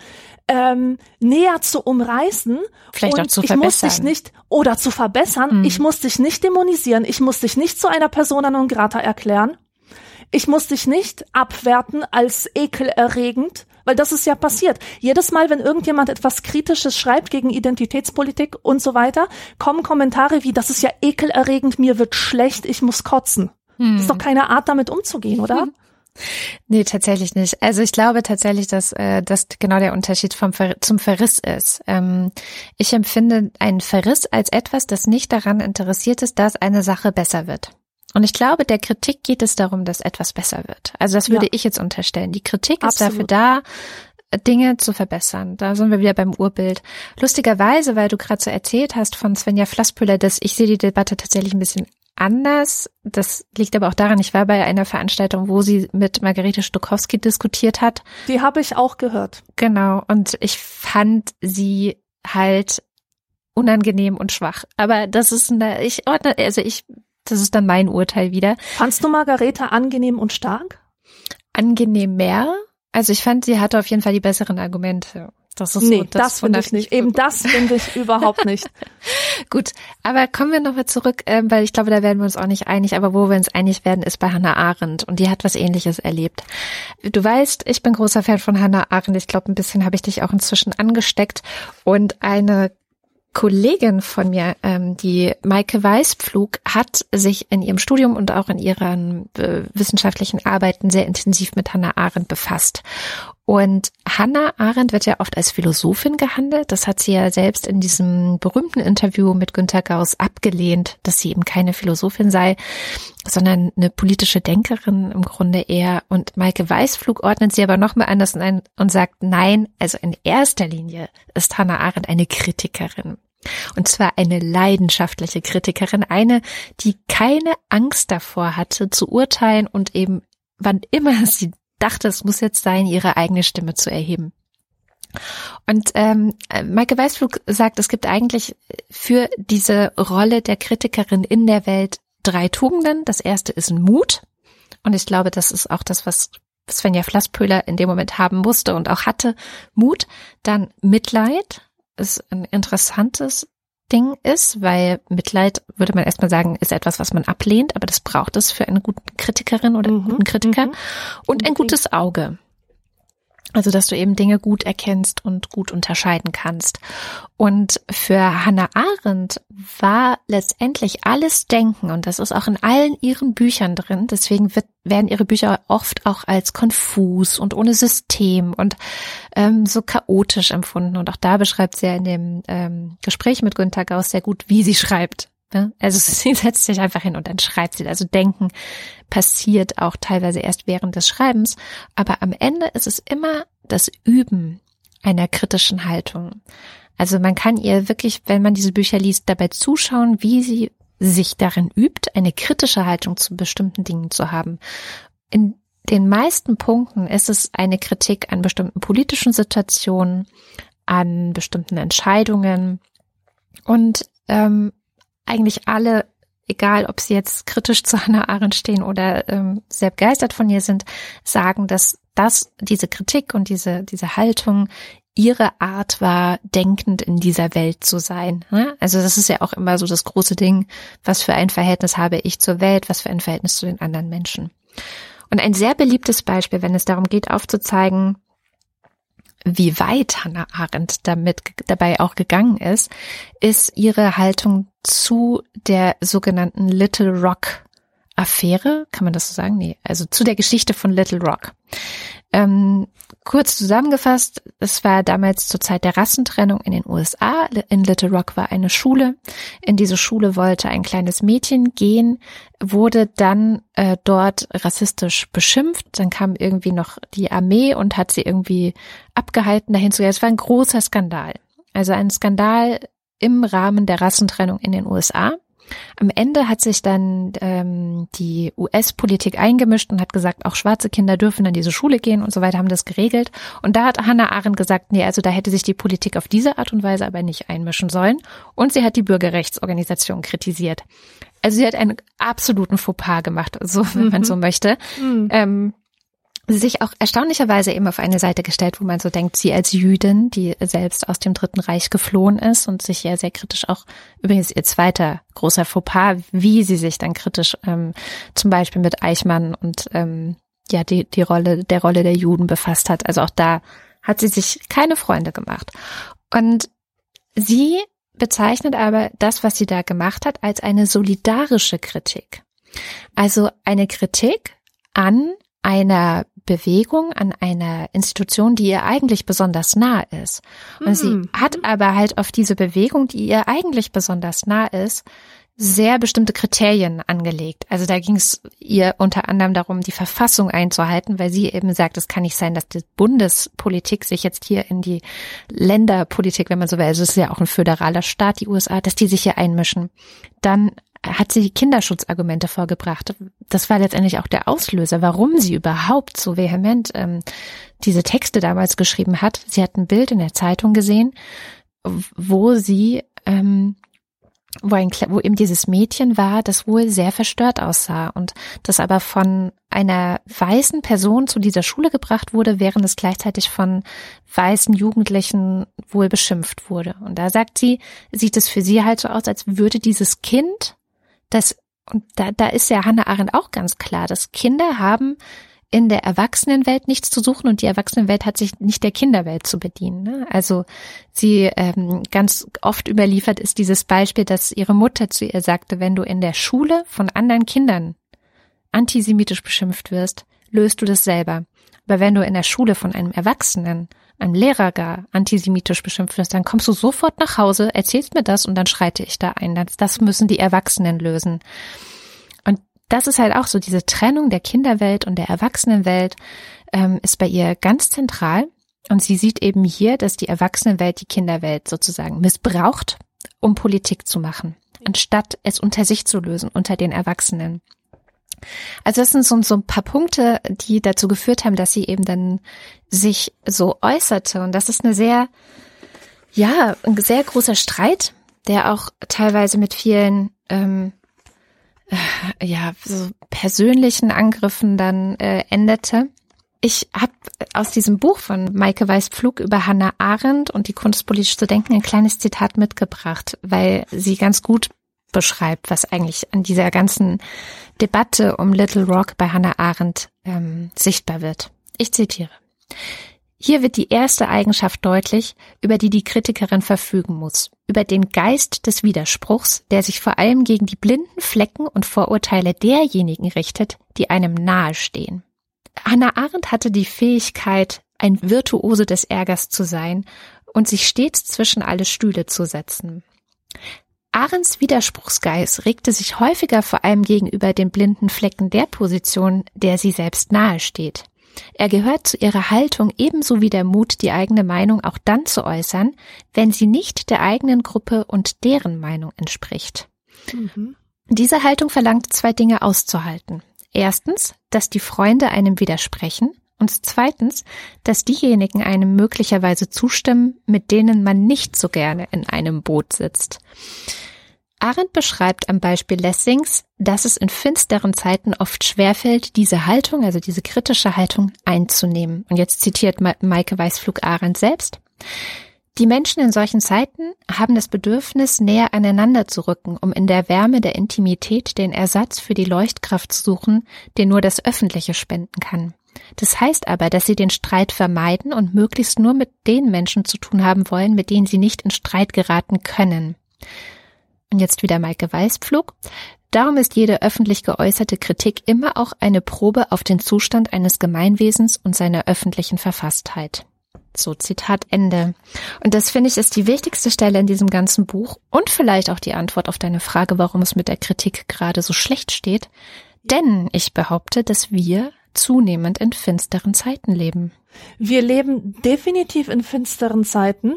ähm, näher zu umreißen. Vielleicht und auch zu ich muss dich verbessern. nicht oder zu verbessern. Mhm. Ich muss dich nicht dämonisieren. Ich muss dich nicht zu einer Persona non grata erklären. Ich muss dich nicht abwerten als ekelerregend, weil das ist ja passiert. Jedes Mal, wenn irgendjemand etwas Kritisches schreibt gegen Identitätspolitik und so weiter, kommen Kommentare wie, das ist ja ekelerregend, mir wird schlecht, ich muss kotzen. Das ist doch keine Art, damit umzugehen, oder? Nee, tatsächlich nicht. Also ich glaube tatsächlich, dass äh, das genau der Unterschied vom Ver zum Verriss ist. Ähm, ich empfinde einen Verriss als etwas, das nicht daran interessiert ist, dass eine Sache besser wird. Und ich glaube, der Kritik geht es darum, dass etwas besser wird. Also das würde Ja. ich jetzt unterstellen. Die Kritik ist Absolut. dafür da, Dinge zu verbessern. Da sind wir wieder beim Urbild. Lustigerweise, weil du gerade so erzählt hast von Svenja Flasspüller, dass ich sehe die Debatte tatsächlich ein bisschen anders. Das liegt aber auch daran, ich war bei einer Veranstaltung, wo sie mit Margarete Stokowski diskutiert hat. Die habe ich auch gehört. Genau. Und ich fand sie halt unangenehm und schwach. Aber das ist eine, ich ordne, also ich, das ist dann mein Urteil wieder. Fandst du Margareta angenehm und stark? Angenehm mehr. Also ich fand, sie hatte auf jeden Fall die besseren Argumente. Das ist nee, so, das, finde wonach ich nicht. Eben das finde ich überhaupt nicht. Gut, aber kommen wir nochmal zurück, ähm, weil ich glaube, da werden wir uns auch nicht einig, aber wo wir uns einig werden, ist bei Hannah Arendt und die hat was ähnliches erlebt. Du weißt, ich bin großer Fan von Hannah Arendt, ich glaube, ein bisschen habe ich dich auch inzwischen angesteckt und eine Kollegin von mir, ähm, die Maike Weißpflug, hat sich in ihrem Studium und auch in ihren äh, wissenschaftlichen Arbeiten sehr intensiv mit Hannah Arendt befasst. Und Hannah Arendt wird ja oft als Philosophin gehandelt. Das hat sie ja selbst in diesem berühmten Interview mit Günter Gauss abgelehnt, dass sie eben keine Philosophin sei, sondern eine politische Denkerin im Grunde eher. Und Maike Weißflug ordnet sie aber nochmal anders ein und sagt, nein, also in erster Linie ist Hannah Arendt eine Kritikerin. Und zwar eine leidenschaftliche Kritikerin, eine, die keine Angst davor hatte, zu urteilen und eben, wann immer sie dachte, es muss jetzt sein, ihre eigene Stimme zu erheben. Und ähm, Maike Weißflug sagt, es gibt eigentlich für diese Rolle der Kritikerin in der Welt drei Tugenden. Das erste ist Mut. Und ich glaube, das ist auch das, was Svenja Flasspöhler in dem Moment haben musste und auch hatte. Mut. Dann Mitleid ist ein interessantes Ding ist, weil Mitleid, würde man erstmal sagen, ist etwas, was man ablehnt, aber das braucht es für eine gute Kritikerin oder einen Mhm, guten Kritiker. mhm. Und ein gutes Auge. Also, dass du eben Dinge gut erkennst und gut unterscheiden kannst. Und für Hannah Arendt war letztendlich alles Denken, und das ist auch in allen ihren Büchern drin, deswegen wird, werden ihre Bücher oft auch als konfus und ohne System und ähm, so chaotisch empfunden. Und auch da beschreibt sie ja in dem ähm, Gespräch mit Günter Gauss sehr gut, wie sie schreibt. Ne? Also sie setzt sich einfach hin und dann schreibt sie. Also Denken passiert auch teilweise erst während des Schreibens, aber am Ende ist es immer das Üben einer kritischen Haltung. Also man kann ihr wirklich, wenn man diese Bücher liest, dabei zuschauen, wie sie sich darin übt, eine kritische Haltung zu bestimmten Dingen zu haben. In den meisten Punkten ist es eine Kritik an bestimmten politischen Situationen, an bestimmten Entscheidungen und ähm, eigentlich alle, egal ob sie jetzt kritisch zu Hannah Arendt stehen oder ähm, sehr begeistert von ihr sind, sagen, dass das, diese Kritik und diese, diese Haltung ihre Art war, denkend in dieser Welt zu sein. Ne? Also das ist ja auch immer so das große Ding, was für ein Verhältnis habe ich zur Welt, was für ein Verhältnis zu den anderen Menschen. Und ein sehr beliebtes Beispiel, wenn es darum geht, aufzuzeigen, wie weit Hannah Arendt damit dabei auch gegangen ist, ist ihre Haltung zu der sogenannten Little Rock Affäre, kann man das so sagen? Nee, also zu der Geschichte von Little Rock. Ähm, kurz zusammengefasst, es war damals zur Zeit der Rassentrennung in den USA. In Little Rock war eine Schule. In diese Schule wollte ein kleines Mädchen gehen, wurde dann äh, dort rassistisch beschimpft. Dann kam irgendwie noch die Armee und hat sie irgendwie abgehalten, dahin zu gehen. Es war ein großer Skandal. Also ein Skandal im Rahmen der Rassentrennung in den USA. Am Ende hat sich dann ähm, die US-Politik eingemischt und hat gesagt, auch schwarze Kinder dürfen an diese Schule gehen und so weiter, haben das geregelt. Und da hat Hannah Arendt gesagt, nee, also da hätte sich die Politik auf diese Art und Weise aber nicht einmischen sollen. Und sie hat die Bürgerrechtsorganisation kritisiert. Also sie hat einen absoluten Fauxpas gemacht, so wenn mhm. man so möchte. Mhm. Ähm, sich auch erstaunlicherweise eben auf eine Seite gestellt, wo man so denkt, sie als Jüdin, die selbst aus dem Dritten Reich geflohen ist und sich ja sehr kritisch auch, übrigens ihr zweiter großer Fauxpas, wie sie sich dann kritisch ähm, zum Beispiel mit Eichmann und ähm, ja die, die Rolle, der Rolle der Juden befasst hat. Also auch da hat sie sich keine Freunde gemacht. Und sie bezeichnet aber das, was sie da gemacht hat, als eine solidarische Kritik. Also eine Kritik an einer Bewegung an einer Institution, die ihr eigentlich besonders nah ist. Und mhm. sie hat aber halt auf diese Bewegung, die ihr eigentlich besonders nah ist, sehr bestimmte Kriterien angelegt. Also da ging es ihr unter anderem darum, die Verfassung einzuhalten, weil sie eben sagt, es kann nicht sein, dass die Bundespolitik sich jetzt hier in die Länderpolitik, wenn man so will, also es ist ja auch ein föderaler Staat, die USA, dass die sich hier einmischen. Dann hat sie Kinderschutzargumente vorgebracht. Das war letztendlich auch der Auslöser, warum sie überhaupt so vehement ähm, diese Texte damals geschrieben hat. Sie hat ein Bild in der Zeitung gesehen, wo sie, ähm, wo, ein, wo eben dieses Mädchen war, das wohl sehr verstört aussah und das aber von einer weißen Person zu dieser Schule gebracht wurde, während es gleichzeitig von weißen Jugendlichen wohl beschimpft wurde. Und da sagt sie, sieht es für sie halt so aus, als würde dieses Kind das, und da, da ist ja Hannah Arendt auch ganz klar, dass Kinder haben in der Erwachsenenwelt nichts zu suchen und die Erwachsenenwelt hat sich nicht der Kinderwelt zu bedienen. Ne? Also sie ähm, ganz oft überliefert ist dieses Beispiel, dass ihre Mutter zu ihr sagte, wenn du in der Schule von anderen Kindern antisemitisch beschimpft wirst, löst du das selber. Aber wenn du in der Schule von einem Erwachsenen einem Lehrer gar antisemitisch beschimpft wirst, dann kommst du sofort nach Hause, erzählst mir das und dann schreite ich da ein. Das, das müssen die Erwachsenen lösen. Und das ist halt auch so, diese Trennung der Kinderwelt und der Erwachsenenwelt ähm, ist bei ihr ganz zentral. Und sie sieht eben hier, dass die Erwachsenenwelt die Kinderwelt sozusagen missbraucht, um Politik zu machen, anstatt es unter sich zu lösen, unter den Erwachsenen. Also das sind so, so ein paar Punkte, die dazu geführt haben, dass sie eben dann sich so äußerte. Und das ist eine sehr, ja, ein sehr großer Streit, der auch teilweise mit vielen, ähm, äh, ja, so persönlichen Angriffen dann äh, endete. Ich habe aus diesem Buch von Maike Weiß-Pflug über Hannah Arendt und die Kunst politisch zu denken ein kleines Zitat mitgebracht, weil sie ganz gut beschreibt, was eigentlich an dieser ganzen Debatte um Little Rock bei Hannah Arendt ähm, sichtbar wird. Ich zitiere. Hier wird die erste Eigenschaft deutlich, über die die Kritikerin verfügen muss, über den Geist des Widerspruchs, der sich vor allem gegen die blinden Flecken und Vorurteile derjenigen richtet, die einem nahestehen. Hannah Arendt hatte die Fähigkeit, ein Virtuose des Ärgers zu sein und sich stets zwischen alle Stühle zu setzen. Arends Widerspruchsgeist regte sich häufiger vor allem gegenüber den blinden Flecken der Position, der sie selbst nahesteht. Er gehört zu ihrer Haltung ebenso wie der Mut, die eigene Meinung auch dann zu äußern, wenn sie nicht der eigenen Gruppe und deren Meinung entspricht. Mhm. Diese Haltung verlangt zwei Dinge auszuhalten. Erstens, dass die Freunde einem widersprechen und zweitens, dass diejenigen einem möglicherweise zustimmen, mit denen man nicht so gerne in einem Boot sitzt. Arendt beschreibt am Beispiel Lessings, dass es in finsteren Zeiten oft schwerfällt, diese Haltung, also diese kritische Haltung einzunehmen. Und jetzt zitiert Maike Weißflug Arendt selbst. Die Menschen in solchen Zeiten haben das Bedürfnis, näher aneinander zu rücken, um in der Wärme der Intimität den Ersatz für die Leuchtkraft zu suchen, den nur das Öffentliche spenden kann. Das heißt aber, dass sie den Streit vermeiden und möglichst nur mit den Menschen zu tun haben wollen, mit denen sie nicht in Streit geraten können. Und jetzt wieder Maike Weißpflug. Darum ist jede öffentlich geäußerte Kritik immer auch eine Probe auf den Zustand eines Gemeinwesens und seiner öffentlichen Verfasstheit. So Zitat Ende. Und das finde ich ist die wichtigste Stelle in diesem ganzen Buch und vielleicht auch die Antwort auf deine Frage, warum es mit der Kritik gerade so schlecht steht. Denn ich behaupte, dass wir zunehmend in finsteren Zeiten leben. Wir leben definitiv in finsteren Zeiten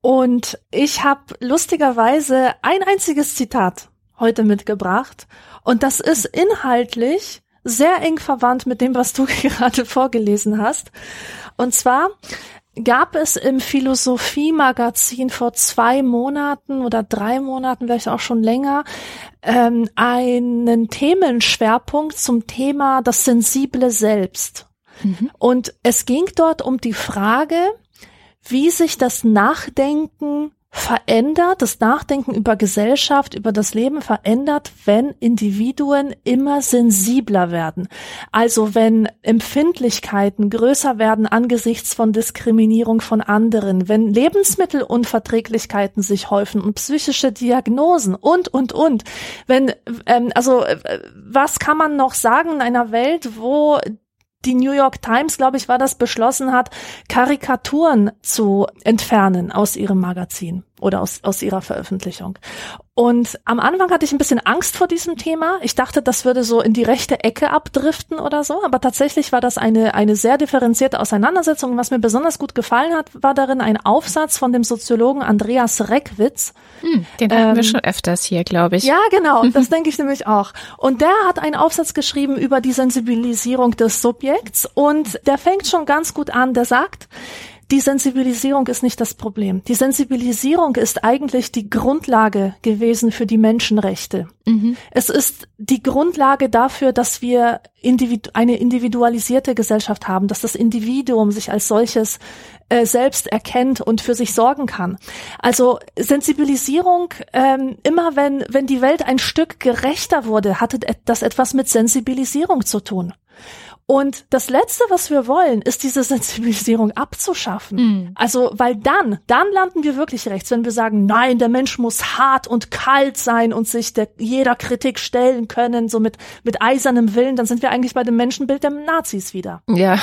und ich habe lustigerweise ein einziges Zitat heute mitgebracht. Und das ist inhaltlich sehr eng verwandt mit dem, was du gerade vorgelesen hast. Und zwar gab es im Philosophie-Magazin vor zwei Monaten oder drei Monaten, vielleicht auch schon länger, ähm, einen Themenschwerpunkt zum Thema das sensible Selbst. Mhm. Und es ging dort um die Frage, wie sich das Nachdenken verändert, das Nachdenken über Gesellschaft, über das Leben verändert, wenn Individuen immer sensibler werden. Also wenn Empfindlichkeiten größer werden angesichts von Diskriminierung von anderen, wenn Lebensmittelunverträglichkeiten sich häufen und psychische Diagnosen und, und, und. Wenn, ähm, also, äh, was kann man noch sagen in einer Welt, wo die New York Times, glaube ich, war das, beschlossen hat, Karikaturen zu entfernen aus ihrem Magazin oder aus, aus ihrer Veröffentlichung. Und am Anfang hatte ich ein bisschen Angst vor diesem Thema. Ich dachte, das würde so in die rechte Ecke abdriften oder so. Aber tatsächlich war das eine, eine sehr differenzierte Auseinandersetzung. Was mir besonders gut gefallen hat, war darin ein Aufsatz von dem Soziologen Andreas Reckwitz. Hm, den hatten ähm, wir schon öfters hier, glaube ich. Ja, genau. Das denke ich nämlich auch. Und der hat einen Aufsatz geschrieben über die Sensibilisierung des Subjekts. Und der fängt schon ganz gut an. Der sagt, die Sensibilisierung ist nicht das Problem. Die Sensibilisierung ist eigentlich die Grundlage gewesen für die Menschenrechte. Mhm. Es ist die Grundlage dafür, dass wir individu eine individualisierte Gesellschaft haben, dass das Individuum sich als solches äh, selbst erkennt und für sich sorgen kann. Also Sensibilisierung, ähm, immer wenn, wenn die Welt ein Stück gerechter wurde, hatte das etwas mit Sensibilisierung zu tun. Und das Letzte, was wir wollen, ist diese Sensibilisierung abzuschaffen. Mm. Also, weil dann, dann landen wir wirklich rechts, wenn wir sagen, nein, der Mensch muss hart und kalt sein und sich der, jeder Kritik stellen können, so mit, mit eisernem Willen, dann sind wir eigentlich bei dem Menschenbild der Nazis wieder. Ja.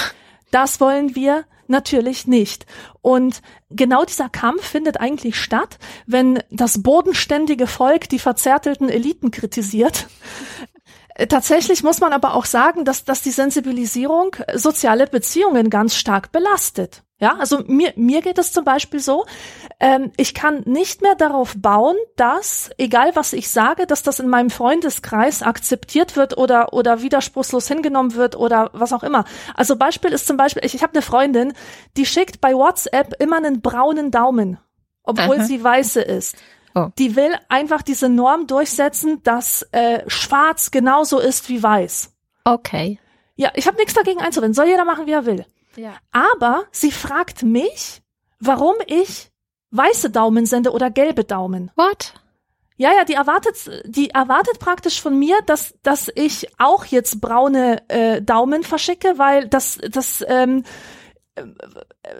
Das wollen wir natürlich nicht. Und genau dieser Kampf findet eigentlich statt, wenn das bodenständige Volk die verzärtelten Eliten kritisiert tatsächlich muss man aber auch sagen, dass, dass die Sensibilisierung soziale Beziehungen ganz stark belastet. Ja, also mir, mir geht es zum Beispiel so, ähm, ich kann nicht mehr darauf bauen, dass, egal was ich sage, dass das in meinem Freundeskreis akzeptiert wird oder, oder widerspruchslos hingenommen wird oder was auch immer. Also Beispiel ist zum Beispiel, ich, ich habe eine Freundin, die schickt bei WhatsApp immer einen braunen Daumen, obwohl Aha. sie weiße ist. Oh. Die will einfach diese Norm durchsetzen, dass äh, Schwarz genauso ist wie Weiß. Okay. Ja, ich habe nichts dagegen einzuwenden. Soll jeder machen, wie er will. Ja. Aber sie fragt mich, warum ich weiße Daumen sende oder gelbe Daumen. What? Ja, ja, die erwartet, die erwartet praktisch von mir, dass, dass ich auch jetzt braune äh, Daumen verschicke, weil das, das ähm,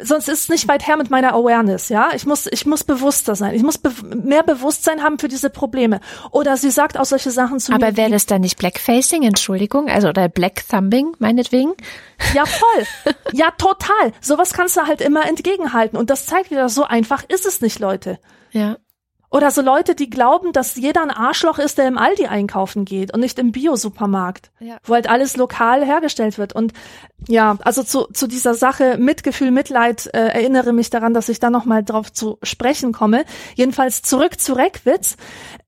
sonst ist es nicht weit her mit meiner Awareness, ja. Ich muss, ich muss bewusster sein. Ich muss be mehr Bewusstsein haben für diese Probleme. Oder sie sagt auch solche Sachen zu Aber mir. wäre das dann nicht Blackfacing, Entschuldigung, also oder Black Thumbing, meinetwegen? Ja, voll. ja, total. Sowas kannst du halt immer entgegenhalten. Und das zeigt wieder, so einfach ist es nicht, Leute. Ja. Oder so Leute, die glauben, dass jeder ein Arschloch ist, der im Aldi einkaufen geht und nicht im Bio-Supermarkt, Ja. wo halt alles lokal hergestellt wird. Und ja, also zu, zu dieser Sache Mitgefühl, Mitleid, äh, erinnere mich daran, dass ich da nochmal drauf zu sprechen komme. Jedenfalls zurück zu Reckwitz.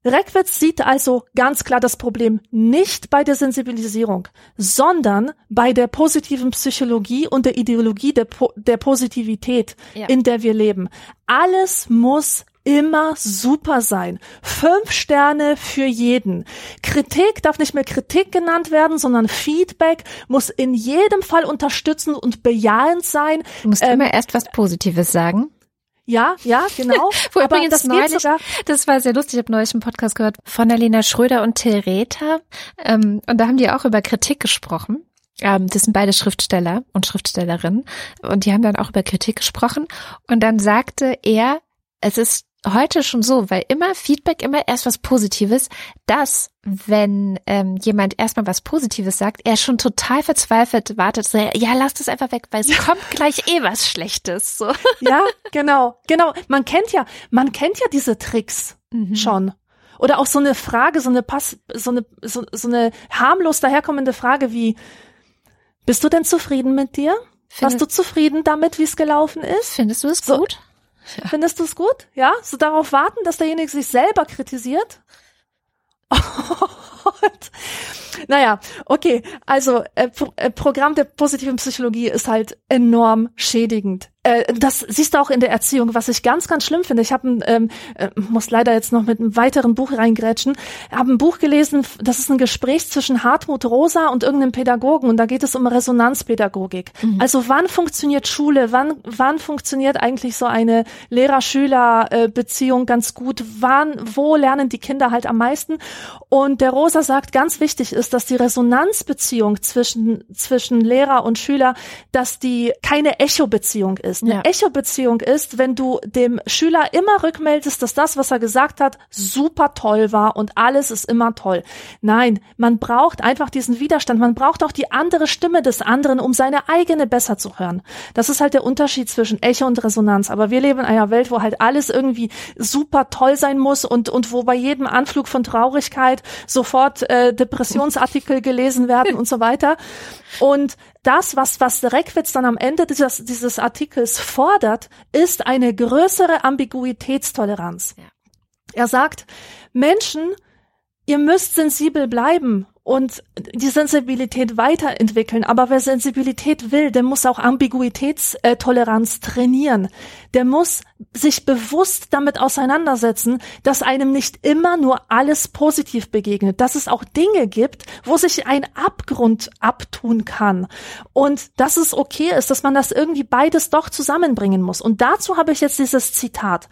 Reckwitz sieht also ganz klar das Problem nicht bei der Sensibilisierung, sondern bei der positiven Psychologie und der Ideologie der, po der Positivität, Ja. in der wir leben. Alles muss immer super sein. Fünf Sterne für jeden. Kritik darf nicht mehr Kritik genannt werden, sondern Feedback muss in jedem Fall unterstützend und bejahend sein. Du musst Ähm, immer erst was Positives sagen. Ja, ja, genau. Wo Aber übrigens das neulich, sogar. das war sehr lustig, ich habe neulich einen Podcast gehört von der Lena Schröder und Till Rether. Ähm, und da haben die auch über Kritik gesprochen. Ähm, das sind beide Schriftsteller und Schriftstellerinnen. Und die haben dann auch über Kritik gesprochen. Und dann sagte er, es ist heute schon so, weil immer Feedback immer erst was Positives, dass wenn ähm, jemand erstmal was Positives sagt, er schon total verzweifelt wartet, so, ja, lass das einfach weg, weil es kommt gleich eh was Schlechtes. So. Ja, genau, genau. Man kennt ja, man kennt ja diese Tricks Mhm. schon. Oder auch so eine Frage, so eine Pass, so eine, so, so eine harmlos daherkommende Frage wie, bist du denn zufrieden mit dir? Warst Findest, du zufrieden damit, wie es gelaufen ist? findest du es So. gut? Findest du es gut? Ja? So darauf warten, dass derjenige sich selber kritisiert? Und, naja, okay. Also äh, Pro äh, Programm der positiven Psychologie ist halt enorm schädigend. Äh, das siehst du auch in der Erziehung, was ich ganz, ganz schlimm finde. Ich habe ähm, äh, muss leider jetzt noch mit einem weiteren Buch reingrätschen. Habe ein Buch gelesen, das ist ein Gespräch zwischen Hartmut Rosa und irgendeinem Pädagogen und da geht es um Resonanzpädagogik. Also wann funktioniert Schule? Wann, wann funktioniert eigentlich so eine Lehrer-Schüler-Beziehung ganz gut? Wann, wo lernen die Kinder halt am meisten? Und der Rosa sagt, ganz wichtig ist, dass die Resonanzbeziehung zwischen, zwischen Lehrer und Schüler, dass die keine Echo-Beziehung ist. Eine Ja. Echo-Beziehung ist, wenn du dem Schüler immer rückmeldest, dass das, was er gesagt hat, super toll war und alles ist immer toll. Nein, man braucht einfach diesen Widerstand. Man braucht auch die andere Stimme des anderen, um seine eigene besser zu hören. Das ist halt der Unterschied zwischen Echo und Resonanz. Aber wir leben in einer Welt, wo halt alles irgendwie super toll sein muss und, und wo bei jedem Anflug von Traurigkeit sofort äh, Depressionsartikel gelesen werden und so weiter. Und das, was, was Reckwitz dann am Ende dieses, dieses Artikels fordert, ist eine größere Ambiguitätstoleranz. Ja. Er sagt, Menschen, ihr müsst sensibel bleiben und die Sensibilität weiterentwickeln. Aber wer Sensibilität will, der muss auch Ambiguitätstoleranz trainieren. Der muss sich bewusst damit auseinandersetzen, dass einem nicht immer nur alles positiv begegnet, dass es auch Dinge gibt, wo sich ein Abgrund abtun kann und dass es okay ist, dass man das irgendwie beides doch zusammenbringen muss. Und dazu habe ich jetzt dieses Zitat.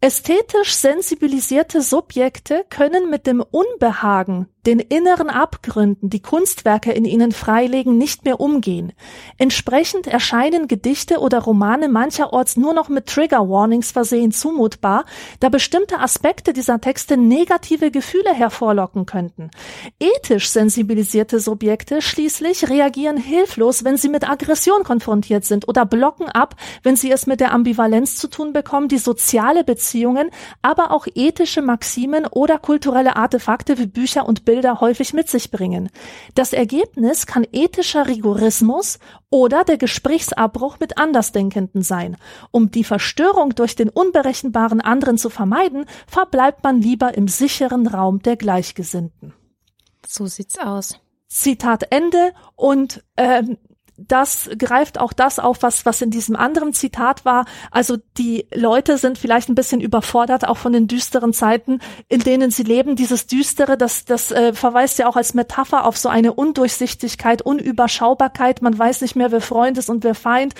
Ästhetisch sensibilisierte Subjekte können mit dem Unbehagen, den inneren Abgründen, die Kunstwerke in ihnen freilegen, nicht mehr umgehen. Entsprechend erscheinen Gedichte oder Romane mancherorts nur noch mit Trigger Warnings versehen zumutbar, da bestimmte Aspekte dieser Texte negative Gefühle hervorlocken könnten. Ethisch sensibilisierte Subjekte schließlich reagieren hilflos, wenn sie mit Aggression konfrontiert sind oder blocken ab, wenn sie es mit der Ambivalenz zu tun bekommen, die soziale Beziehungen, aber auch ethische Maximen oder kulturelle Artefakte wie Bücher und Bilder häufig mit sich bringen. Das Ergebnis kann ethischer Rigorismus oder der Gesprächsabbruch mit Andersdenkenden sein. Um die Verstörung durch den unberechenbaren anderen zu vermeiden, verbleibt man lieber im sicheren Raum der Gleichgesinnten. So sieht's aus. Zitat Ende und ähm, das greift auch das auf, was, was in diesem anderen Zitat war. Also die Leute sind vielleicht ein bisschen überfordert, auch von den düsteren Zeiten, in denen sie leben. Dieses Düstere, das, das äh, verweist ja auch als Metapher auf so eine Undurchsichtigkeit, Unüberschaubarkeit. Man weiß nicht mehr, wer Freund ist und wer Feind,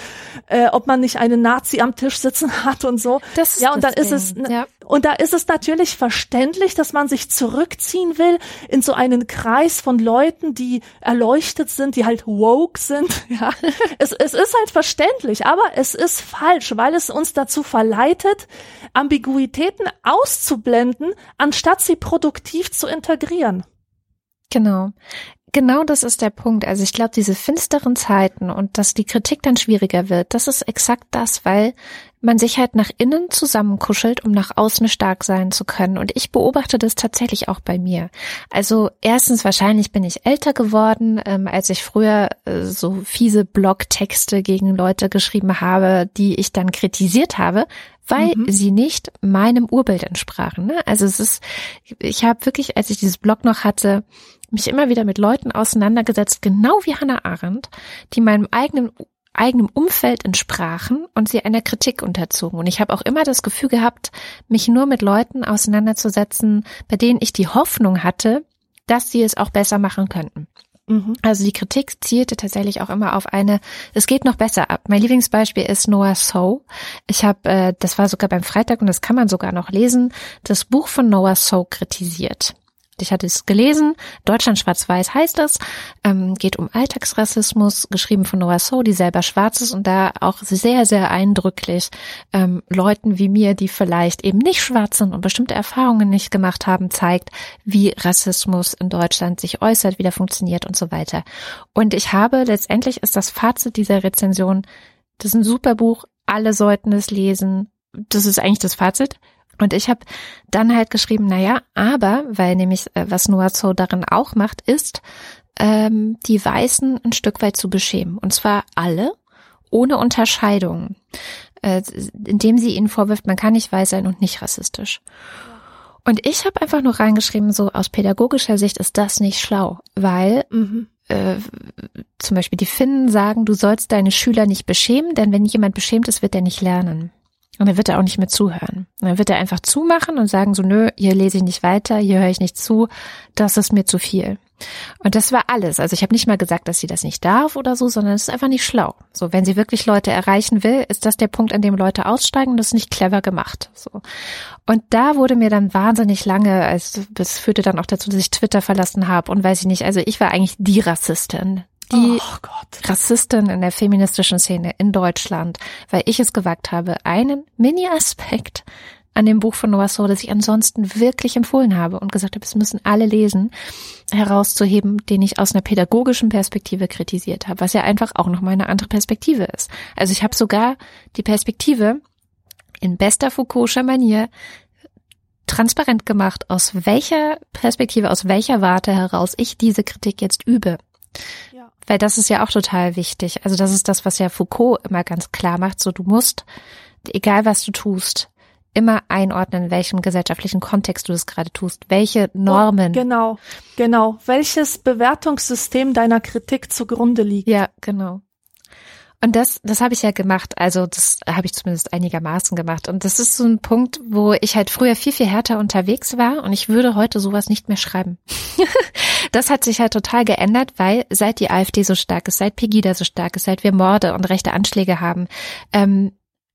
äh, ob man nicht einen Nazi am Tisch sitzen hat und so. Das ist ja, und dann ist es, Ding. Ja. Und da ist es natürlich verständlich, dass man sich zurückziehen will in so einen Kreis von Leuten, die erleuchtet sind, die halt woke sind. Ja, es, es ist halt verständlich, aber es ist falsch, weil es uns dazu verleitet, Ambiguitäten auszublenden, anstatt sie produktiv zu integrieren. Genau. Genau das ist der Punkt. Also ich glaube, diese finsteren Zeiten und dass die Kritik dann schwieriger wird, das ist exakt das, weil man sich halt nach innen zusammenkuschelt, um nach außen stark sein zu können. Und ich beobachte das tatsächlich auch bei mir. Also erstens, wahrscheinlich bin ich älter geworden, ähm, als ich früher äh, so fiese Blogtexte gegen Leute geschrieben habe, die ich dann kritisiert habe, weil mhm. sie nicht meinem Urbild entsprachen. Ne? Also es ist, ich habe wirklich, als ich dieses Blog noch hatte, mich immer wieder mit Leuten auseinandergesetzt, genau wie Hannah Arendt, die meinem eigenen eigenem Umfeld entsprachen und sie einer Kritik unterzogen. Und ich habe auch immer das Gefühl gehabt, mich nur mit Leuten auseinanderzusetzen, bei denen ich die Hoffnung hatte, dass sie es auch besser machen könnten. Mhm. Also die Kritik zielte tatsächlich auch immer auf eine, es geht noch besser ab. Mein Lieblingsbeispiel ist Noah So. Ich habe, äh, das war sogar beim Freitag und das kann man sogar noch lesen, das Buch von Noah So kritisiert. Ich hatte es gelesen, Deutschland schwarz-weiß heißt es, ähm, geht um Alltagsrassismus, geschrieben von Noah So, die selber schwarz ist und da auch sehr, sehr eindrücklich ähm, Leuten wie mir, die vielleicht eben nicht schwarz sind und bestimmte Erfahrungen nicht gemacht haben, zeigt, wie Rassismus in Deutschland sich äußert, wie der funktioniert und so weiter. Und ich habe, letztendlich ist das Fazit dieser Rezension, das ist ein super Buch, alle sollten es lesen. Das ist eigentlich das Fazit. Und ich habe dann halt geschrieben, na ja, aber, weil nämlich, äh, was Noah Zo darin auch macht, ist, ähm, die Weißen ein Stück weit zu beschämen. Und zwar alle, ohne Unterscheidung. Äh, indem sie ihnen vorwirft, man kann nicht weiß sein und nicht rassistisch. Und ich habe einfach nur reingeschrieben, so aus pädagogischer Sicht ist das nicht schlau, weil mhm. äh, zum Beispiel die Finnen sagen, du sollst deine Schüler nicht beschämen, denn wenn jemand beschämt ist, wird er nicht lernen. Und dann wird er auch nicht mehr zuhören. dann wird er einfach zumachen und sagen so, nö, hier lese ich nicht weiter, hier höre ich nicht zu, das ist mir zu viel. Und das war alles. Also ich habe nicht mal gesagt, dass sie das nicht darf oder so, sondern es ist einfach nicht schlau. So, wenn sie wirklich Leute erreichen will, ist das der Punkt, an dem Leute aussteigen und das ist nicht clever gemacht. So. Und da wurde mir dann wahnsinnig lange, also das führte dann auch dazu, dass ich Twitter verlassen habe und weiß ich nicht, also ich war eigentlich die Rassistin die oh Rassistin in der feministischen Szene in Deutschland, weil ich es gewagt habe, einen Mini-Aspekt an dem Buch von Noah So, das ich ansonsten wirklich empfohlen habe und gesagt habe, es müssen alle lesen, herauszuheben, den ich aus einer pädagogischen Perspektive kritisiert habe, was ja einfach auch noch mal eine andere Perspektive ist. Also ich habe sogar die Perspektive in bester Foucault'scher Manier transparent gemacht, aus welcher Perspektive, aus welcher Warte heraus ich diese Kritik jetzt übe. Weil das ist ja auch total wichtig. Also das ist das, was ja Foucault immer ganz klar macht. So, du musst, egal was du tust, immer einordnen, in welchem gesellschaftlichen Kontext du das gerade tust, welche Normen. Oh, genau, genau. Welches Bewertungssystem deiner Kritik zugrunde liegt. Ja, genau. Und das, das habe ich ja gemacht. Also das habe ich zumindest einigermaßen gemacht. Und das ist so ein Punkt, wo ich halt früher viel, viel härter unterwegs war und ich würde heute sowas nicht mehr schreiben. das hat sich halt total geändert, weil seit die AfD so stark ist, seit Pegida so stark ist, seit wir Morde und rechte Anschläge haben, ähm,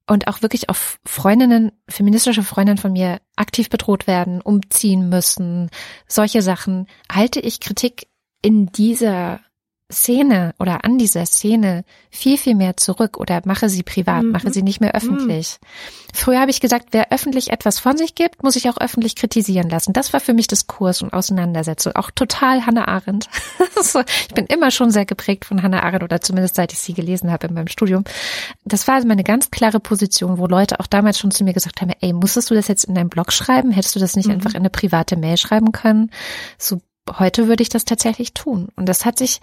und auch wirklich auf Freundinnen, feministische Freundinnen von mir aktiv bedroht werden, umziehen müssen, solche Sachen, halte ich Kritik in dieser Szene oder an dieser Szene viel, viel mehr zurück oder mache sie privat, mhm. mache sie nicht mehr öffentlich. Mhm. Früher habe ich gesagt, wer öffentlich etwas von sich gibt, muss ich auch öffentlich kritisieren lassen. Das war für mich Diskurs und Auseinandersetzung. Auch total Hannah Arendt. ich bin immer schon sehr geprägt von Hannah Arendt oder zumindest seit ich sie gelesen habe in meinem Studium. Das war also meine ganz klare Position, wo Leute auch damals schon zu mir gesagt haben, ey, musstest du das jetzt in deinem Blog schreiben? Hättest du das nicht mhm. einfach in eine private Mail schreiben können? So heute würde ich das tatsächlich tun. Und das hat sich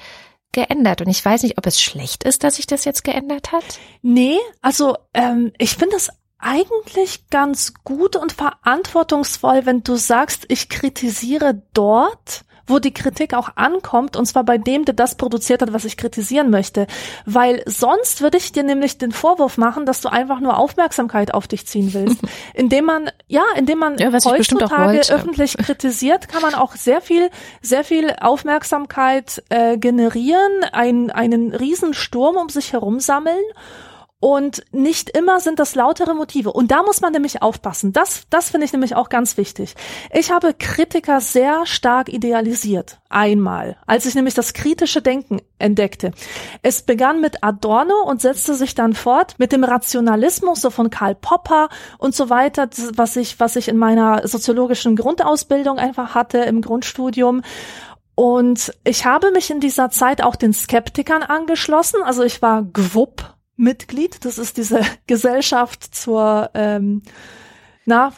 geändert. Und ich weiß nicht, ob es schlecht ist, dass sich das jetzt geändert hat. Nee, also ähm, ich finde es eigentlich ganz gut und verantwortungsvoll, wenn du sagst, ich kritisiere dort, wo die Kritik auch ankommt, und zwar bei dem, der das produziert hat, was ich kritisieren möchte. Weil sonst würde ich dir nämlich den Vorwurf machen, dass du einfach nur Aufmerksamkeit auf dich ziehen willst. indem man, ja, indem man ja, heutzutage öffentlich kritisiert, kann man auch sehr viel, sehr viel Aufmerksamkeit äh, generieren, ein, einen riesen Sturm um sich herum sammeln Und nicht immer sind das lautere Motive. Und da muss man nämlich aufpassen. Das, das finde ich nämlich auch ganz wichtig. Ich habe Kritiker sehr stark idealisiert. Einmal. Als ich nämlich das kritische Denken entdeckte. Es begann mit Adorno und setzte sich dann fort mit dem Rationalismus, so von Karl Popper und so weiter, was ich, was ich in meiner soziologischen Grundausbildung einfach hatte im Grundstudium. Und ich habe mich in dieser Zeit auch den Skeptikern angeschlossen. Also ich war GWUP Mitglied. Das ist diese Gesellschaft zur ähm, na,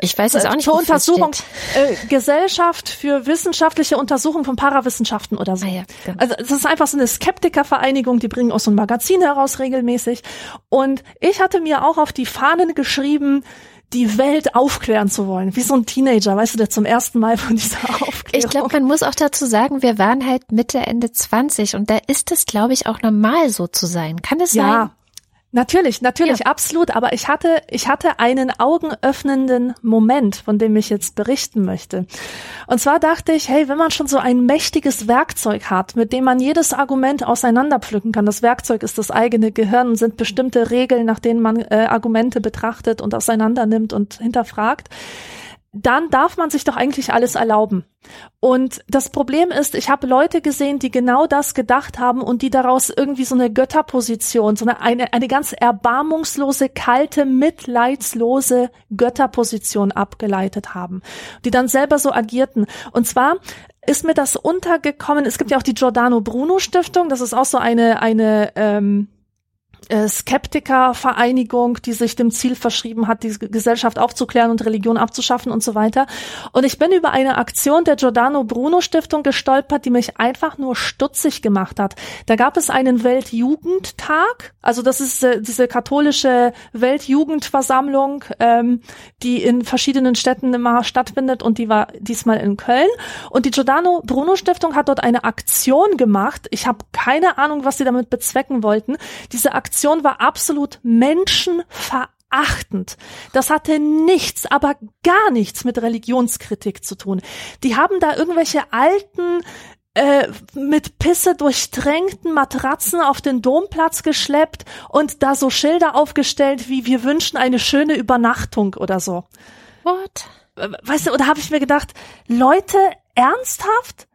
ich weiß jetzt auch nicht, zur Untersuchung, äh, Gesellschaft für wissenschaftliche Untersuchung von Parawissenschaften oder so. Ah ja, genau. Also das ist einfach so eine Skeptikervereinigung, die bringen auch so ein Magazin heraus regelmäßig. Und ich hatte mir auch auf die Fahnen geschrieben, die Welt aufklären zu wollen, wie so ein Teenager, weißt du, der zum ersten Mal von dieser Aufklärung. Ich glaube, man muss auch dazu sagen, wir waren halt Mitte, Ende 20 und da ist es, glaube ich, auch normal so zu sein. Kann es ja, sein? Natürlich, natürlich, ja. absolut. Aber ich hatte, ich hatte einen augenöffnenden Moment, von dem ich jetzt berichten möchte. Und zwar dachte ich, hey, wenn man schon so ein mächtiges Werkzeug hat, mit dem man jedes Argument auseinanderpflücken kann, das Werkzeug ist das eigene Gehirn und sind bestimmte Regeln, nach denen man äh, Argumente betrachtet und auseinandernimmt und hinterfragt, dann darf man sich doch eigentlich alles erlauben. Und das Problem ist, ich habe Leute gesehen, die genau das gedacht haben und die daraus irgendwie so eine Götterposition, so eine, eine, eine ganz erbarmungslose, kalte, mitleidslose Götterposition abgeleitet haben, die dann selber so agierten. Und zwar ist mir das untergekommen, es gibt ja auch die Giordano Bruno Stiftung, das ist auch so eine, eine, ähm, äh, Skeptikervereinigung, die sich dem Ziel verschrieben hat, die Gesellschaft aufzuklären und Religion abzuschaffen und so weiter. Und ich bin über eine Aktion der Giordano Bruno Stiftung gestolpert, die mich einfach nur stutzig gemacht hat. Da gab es einen Weltjugendtag, also das ist äh, diese katholische Weltjugendversammlung, ähm, die in verschiedenen Städten immer stattfindet und die war diesmal in Köln. Und die Giordano Bruno Stiftung hat dort eine Aktion gemacht. Ich habe keine Ahnung, was sie damit bezwecken wollten. Diese Aktion Aktion war absolut menschenverachtend. Das hatte nichts, aber gar nichts mit Religionskritik zu tun. Die haben da irgendwelche alten äh, mit Pisse durchtränkten Matratzen auf den Domplatz geschleppt und da so Schilder aufgestellt wie wir wünschen eine schöne Übernachtung oder so. What? Weißt du, oder habe ich mir gedacht, Leute, ernsthaft?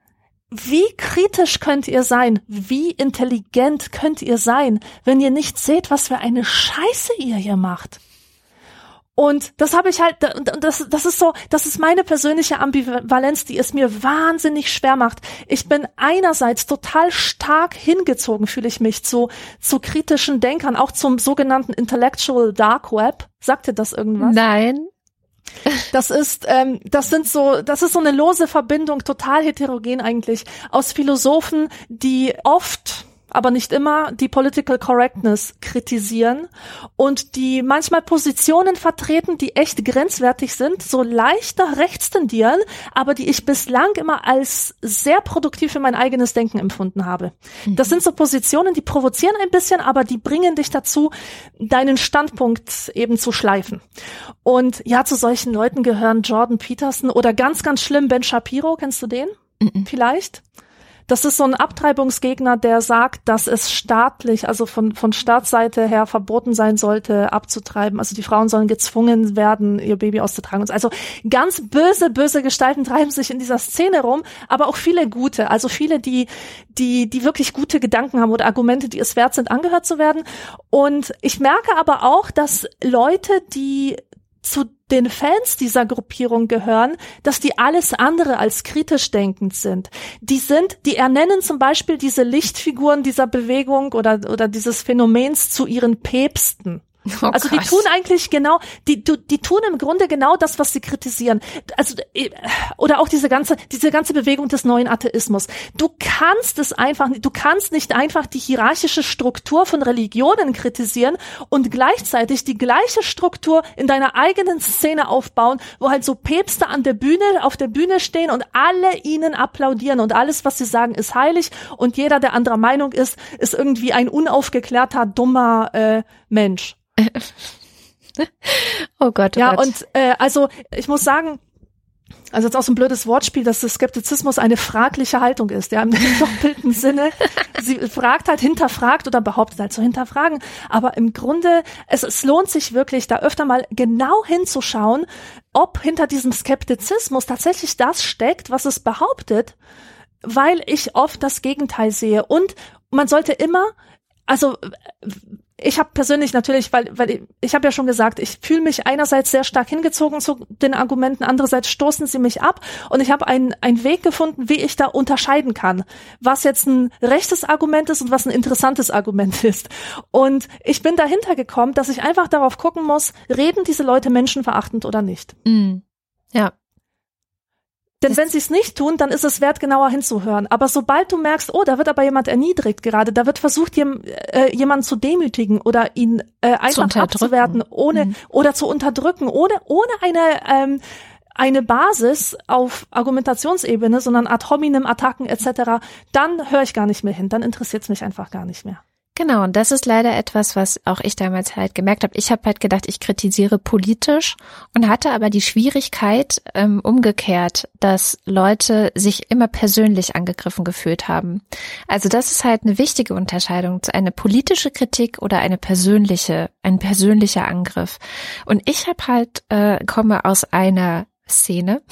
Wie kritisch könnt ihr sein? Wie intelligent könnt ihr sein, wenn ihr nicht seht, was für eine Scheiße ihr hier macht? Und das habe ich halt, das, das ist so, das ist meine persönliche Ambivalenz, die es mir wahnsinnig schwer macht. Ich bin einerseits total stark hingezogen, fühle ich mich zu, zu kritischen Denkern, auch zum sogenannten Intellectual Dark Web. Sagt ihr das irgendwas? Nein. Das ist, ähm, das sind so, das ist so eine lose Verbindung, total heterogen eigentlich, aus Philosophen, die oft aber nicht immer die Political Correctness kritisieren und die manchmal Positionen vertreten, die echt grenzwertig sind, so leichter rechts tendieren, aber die ich bislang immer als sehr produktiv für mein eigenes Denken empfunden habe. Mhm. Das sind so Positionen, die provozieren ein bisschen, aber die bringen dich dazu, deinen Standpunkt eben zu schleifen. Und ja, zu solchen Leuten gehören Jordan Peterson oder ganz, ganz schlimm Ben Shapiro, kennst du den? Mhm. Vielleicht? Das ist so ein Abtreibungsgegner, der sagt, dass es staatlich, also von, von Staatsseite her verboten sein sollte, abzutreiben. Also die Frauen sollen gezwungen werden, ihr Baby auszutragen. Also ganz böse, böse Gestalten treiben sich in dieser Szene rum, aber auch viele gute, also viele, die, die, die wirklich gute Gedanken haben oder Argumente, die es wert sind, angehört zu werden. Und ich merke aber auch, dass Leute, die zu den Fans dieser Gruppierung gehören, dass die alles andere als kritisch denkend sind. Die sind, die ernennen zum Beispiel diese Lichtfiguren dieser Bewegung oder, oder dieses Phänomens zu ihren Päpsten. Oh, also die tun eigentlich genau, die, die, die tun im Grunde genau das, was sie kritisieren. Also äh, oder auch diese ganze, diese ganze Bewegung des neuen Atheismus. Du kannst es einfach, du kannst nicht einfach die hierarchische Struktur von Religionen kritisieren und gleichzeitig die gleiche Struktur in deiner eigenen Szene aufbauen, wo halt so Päpste an der Bühne, auf der Bühne stehen und alle ihnen applaudieren und alles, was sie sagen, ist heilig und jeder, der anderer Meinung ist, ist irgendwie ein unaufgeklärter, dummer äh, Mensch. oh Gott. Oh ja, Gott. und äh, also ich muss sagen, also jetzt auch so ein blödes Wortspiel, dass Skeptizismus eine fragliche Haltung ist, ja, im doppelten Sinne. Sie fragt halt, hinterfragt oder behauptet halt zu hinterfragen. Aber im Grunde, es, es lohnt sich wirklich, da öfter mal genau hinzuschauen, ob hinter diesem Skeptizismus tatsächlich das steckt, was es behauptet, weil ich oft das Gegenteil sehe. Und man sollte immer, also ich habe persönlich natürlich, weil, weil ich, ich habe ja schon gesagt, ich fühle mich einerseits sehr stark hingezogen zu den Argumenten, andererseits stoßen sie mich ab und ich habe einen, einen Weg gefunden, wie ich da unterscheiden kann, was jetzt ein rechtes Argument ist und was ein interessantes Argument ist. Und ich bin dahinter gekommen, dass ich einfach darauf gucken muss, reden diese Leute menschenverachtend oder nicht. Mm. Ja. Denn wenn sie es nicht tun, dann ist es wert, genauer hinzuhören. Aber sobald du merkst, oh, da wird aber jemand erniedrigt gerade, da wird versucht, jem, äh, jemanden zu demütigen oder ihn äh, einfach abzuwerten, ohne mhm. oder zu unterdrücken, ohne ohne eine ähm, eine Basis auf Argumentationsebene, sondern ad hominem Attacken etc., dann höre ich gar nicht mehr hin, dann interessiert es mich einfach gar nicht mehr. Genau, und das ist leider etwas, was auch ich damals halt gemerkt habe. Ich habe halt gedacht, ich kritisiere politisch und hatte aber die Schwierigkeit ähm, umgekehrt, dass Leute sich immer persönlich angegriffen gefühlt haben. Also das ist halt eine wichtige Unterscheidung zu eine politische Kritik oder eine persönliche, ein persönlicher Angriff. Und ich habe halt äh, komme aus einer Szene,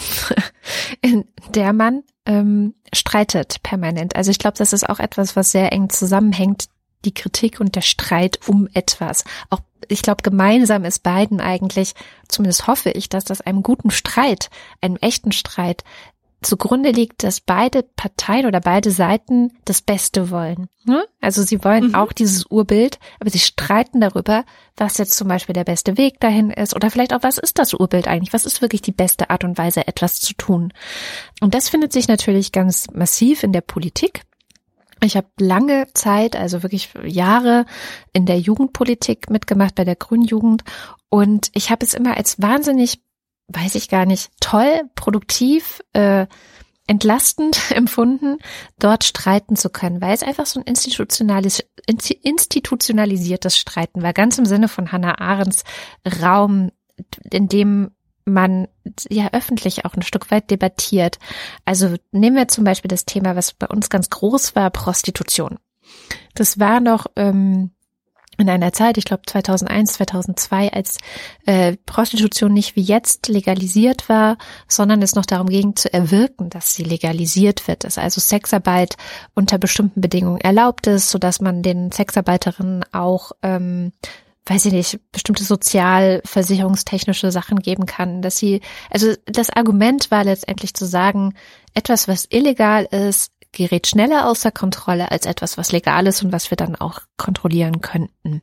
in der man ähm, streitet permanent. Also ich glaube, das ist auch etwas, was sehr eng zusammenhängt die Kritik und der Streit um etwas. Auch ich glaube, gemeinsam ist beiden eigentlich, zumindest hoffe ich, dass das einem guten Streit, einem echten Streit zugrunde liegt, dass beide Parteien oder beide Seiten das Beste wollen. Ne? Also sie wollen mhm. auch dieses Urbild, aber sie streiten darüber, was jetzt zum Beispiel der beste Weg dahin ist oder vielleicht auch, was ist das Urbild eigentlich? Was ist wirklich die beste Art und Weise, etwas zu tun? Und das findet sich natürlich ganz massiv in der Politik. Ich habe lange Zeit, also wirklich Jahre in der Jugendpolitik mitgemacht bei der Grünen Jugend. Und ich habe es immer als wahnsinnig, weiß ich gar nicht, toll, produktiv, äh, entlastend empfunden, dort streiten zu können, weil es einfach so ein institutionalis institutionalisiertes Streiten war, ganz im Sinne von Hannah Arendts Raum, in dem man ja öffentlich auch ein Stück weit debattiert. Also nehmen wir zum Beispiel das Thema, was bei uns ganz groß war, Prostitution. Das war noch ähm, in einer Zeit, ich glaube 2001, 2002, als äh, Prostitution nicht wie jetzt legalisiert war, sondern es noch darum ging zu erwirken, dass sie legalisiert wird, dass also Sexarbeit unter bestimmten Bedingungen erlaubt ist, so dass man den Sexarbeiterinnen auch ähm, weiß ich nicht, bestimmte sozialversicherungstechnische Sachen geben kann, dass sie, also das Argument war letztendlich zu sagen, etwas, was illegal ist, gerät schneller außer Kontrolle als etwas, was legal ist und was wir dann auch kontrollieren könnten.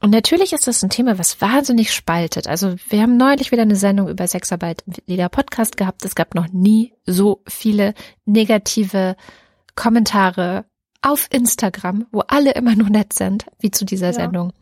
Und natürlich ist das ein Thema, was wahnsinnig spaltet. Also wir haben neulich wieder eine Sendung über Sexarbeit im Lieder Podcast gehabt. Es gab noch nie so viele negative Kommentare auf Instagram, wo alle immer nur nett sind, wie zu dieser ja. Sendung.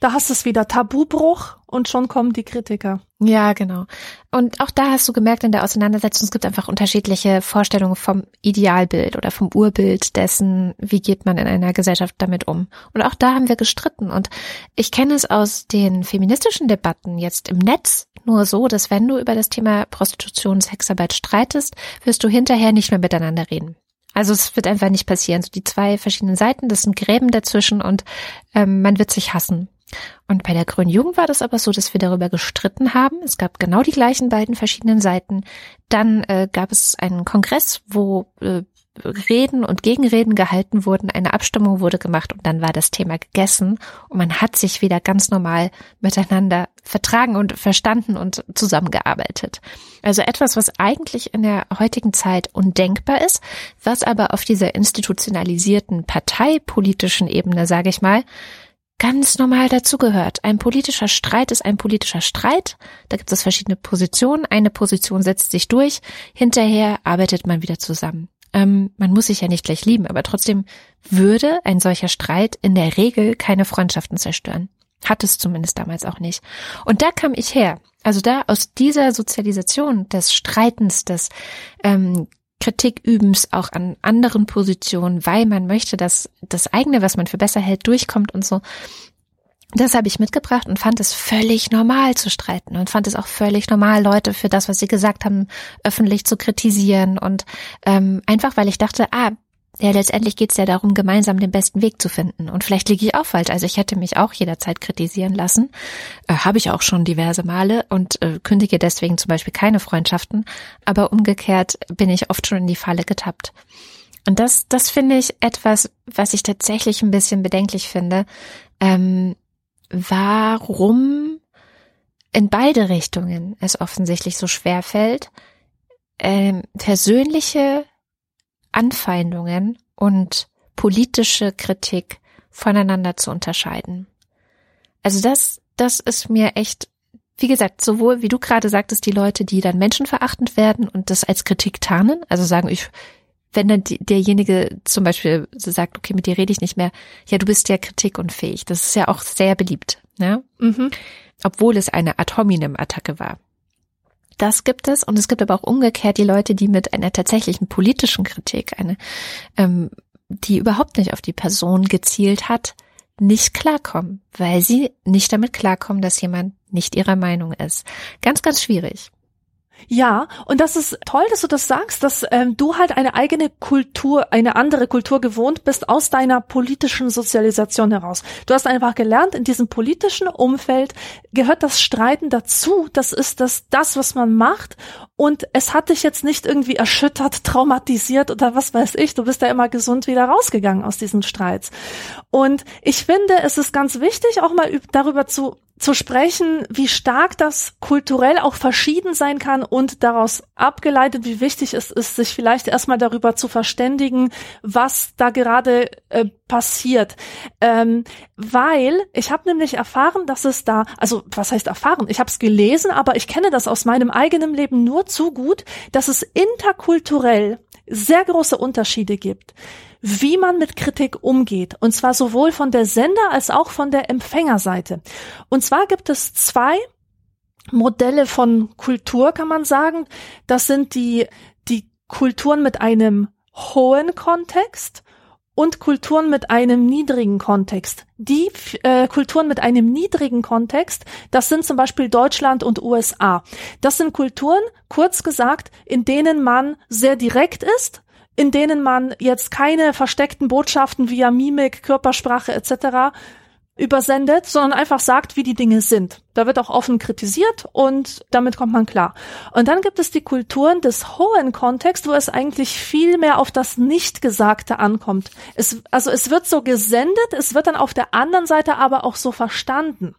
Da hast du es wieder Tabubruch und schon kommen die Kritiker. Ja, genau. Und auch da hast du gemerkt in der Auseinandersetzung, es gibt einfach unterschiedliche Vorstellungen vom Idealbild oder vom Urbild dessen, wie geht man in einer Gesellschaft damit um. Und auch da haben wir gestritten. Und ich kenne es aus den feministischen Debatten jetzt im Netz nur so, dass wenn du über das Thema Prostitution, Sexarbeit streitest, wirst du hinterher nicht mehr miteinander reden. Also es wird einfach nicht passieren. So die zwei verschiedenen Seiten, das sind Gräben dazwischen und ähm, man wird sich hassen. Und bei der Grünen Jugend war das aber so, dass wir darüber gestritten haben. Es gab genau die gleichen beiden verschiedenen Seiten. Dann äh, gab es einen Kongress, wo äh, Reden und Gegenreden gehalten wurden, eine Abstimmung wurde gemacht und dann war das Thema gegessen und man hat sich wieder ganz normal miteinander vertragen und verstanden und zusammengearbeitet. Also etwas, was eigentlich in der heutigen Zeit undenkbar ist, was aber auf dieser institutionalisierten parteipolitischen Ebene, sage ich mal, ganz normal dazugehört. Ein politischer Streit ist ein politischer Streit. Da gibt es verschiedene Positionen. Eine Position setzt sich durch. Hinterher arbeitet man wieder zusammen. Ähm, man muss sich ja nicht gleich lieben, aber trotzdem würde ein solcher Streit in der Regel keine Freundschaften zerstören. Hat es zumindest damals auch nicht. Und da kam ich her. Also da aus dieser Sozialisation des Streitens, des ähm, Kritikübens auch an anderen Positionen, weil man möchte, dass das eigene, was man für besser hält, durchkommt und so. Das habe ich mitgebracht und fand es völlig normal zu streiten und fand es auch völlig normal, Leute für das, was sie gesagt haben, öffentlich zu kritisieren und ähm, einfach, weil ich dachte, ah, ja, letztendlich geht es ja darum, gemeinsam den besten Weg zu finden. Und vielleicht liege ich auch falsch. Also ich hätte mich auch jederzeit kritisieren lassen. Äh, Habe ich auch schon diverse Male und äh, kündige deswegen zum Beispiel keine Freundschaften. Aber umgekehrt bin ich oft schon in die Falle getappt. Und das, das finde ich etwas, was ich tatsächlich ein bisschen bedenklich finde. Ähm, warum in beide Richtungen es offensichtlich so schwer fällt, ähm, persönliche Anfeindungen und politische Kritik voneinander zu unterscheiden. Also das, das ist mir echt, wie gesagt, sowohl wie du gerade sagtest, die Leute, die dann menschenverachtend werden und das als Kritik tarnen, also sagen, ich, wenn dann die, derjenige zum Beispiel so sagt, okay, mit dir rede ich nicht mehr, ja, du bist ja kritikunfähig. Das ist ja auch sehr beliebt, ne? Mhm. Obwohl es eine Ad hominem Attacke war. Das gibt es und es gibt aber auch umgekehrt die Leute, die mit einer tatsächlichen politischen Kritik, eine, ähm, die überhaupt nicht auf die Person gezielt hat, nicht klarkommen, weil sie nicht damit klarkommen, dass jemand nicht ihrer Meinung ist. Ganz, ganz schwierig. Ja, und das ist toll, dass du das sagst, dass ähm, du halt eine eigene Kultur, eine andere Kultur gewohnt bist aus deiner politischen Sozialisation heraus. Du hast einfach gelernt, in diesem politischen Umfeld gehört das Streiten dazu. Das ist das, das, was man macht. Und es hat dich jetzt nicht irgendwie erschüttert, traumatisiert oder was weiß ich. Du bist ja immer gesund wieder rausgegangen aus diesen Streits. Und ich finde, es ist ganz wichtig, auch mal darüber zu zu sprechen, wie stark das kulturell auch verschieden sein kann und daraus abgeleitet, wie wichtig es ist, sich vielleicht erstmal darüber zu verständigen, was da gerade äh, passiert. Ähm, weil ich habe nämlich erfahren, dass es da, also was heißt erfahren? Ich habe es gelesen, aber ich kenne das aus meinem eigenen Leben nur zu gut, dass es interkulturell sehr große Unterschiede gibt wie man mit Kritik umgeht. Und zwar sowohl von der Sender als auch von der Empfängerseite. Und zwar gibt es zwei Modelle von Kultur, kann man sagen. Das sind die, die Kulturen mit einem hohen Kontext und Kulturen mit einem niedrigen Kontext. Die äh, Kulturen mit einem niedrigen Kontext, das sind zum Beispiel Deutschland und USA. Das sind Kulturen, kurz gesagt, in denen man sehr direkt ist, in denen man jetzt keine versteckten Botschaften via Mimik, Körpersprache etc. übersendet, sondern einfach sagt, wie die Dinge sind. Da wird auch offen kritisiert und damit kommt man klar. Und dann gibt es die Kulturen des hohen Kontexts, wo es eigentlich viel mehr auf das Nichtgesagte ankommt. Es, also es wird so gesendet, es wird dann auf der anderen Seite aber auch so verstanden.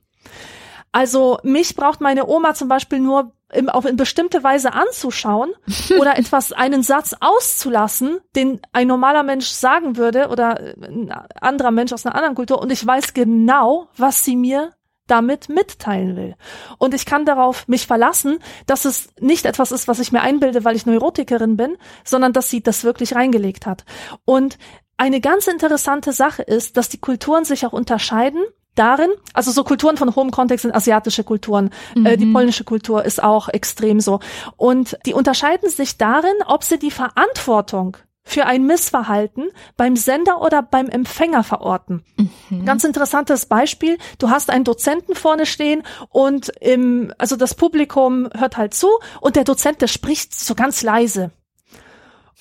Also mich braucht meine Oma zum Beispiel nur im, auf in bestimmte Weise anzuschauen oder etwas, einen Satz auszulassen, den ein normaler Mensch sagen würde oder ein anderer Mensch aus einer anderen Kultur und ich weiß genau, was sie mir damit mitteilen will. Und ich kann darauf mich verlassen, dass es nicht etwas ist, was ich mir einbilde, weil ich Neurotikerin bin, sondern dass sie das wirklich reingelegt hat. Und eine ganz interessante Sache ist, dass die Kulturen sich auch unterscheiden darin, also so Kulturen von hohem Kontext sind asiatische Kulturen, mhm. äh, die mhm. polnische Kultur ist auch extrem so. Und die unterscheiden sich darin, ob sie die Verantwortung für ein Missverhalten beim Sender oder beim Empfänger verorten. Mhm. Ganz interessantes Beispiel. Du hast einen Dozenten vorne stehen und im, also das Publikum hört halt zu und der Dozent, der spricht so ganz leise.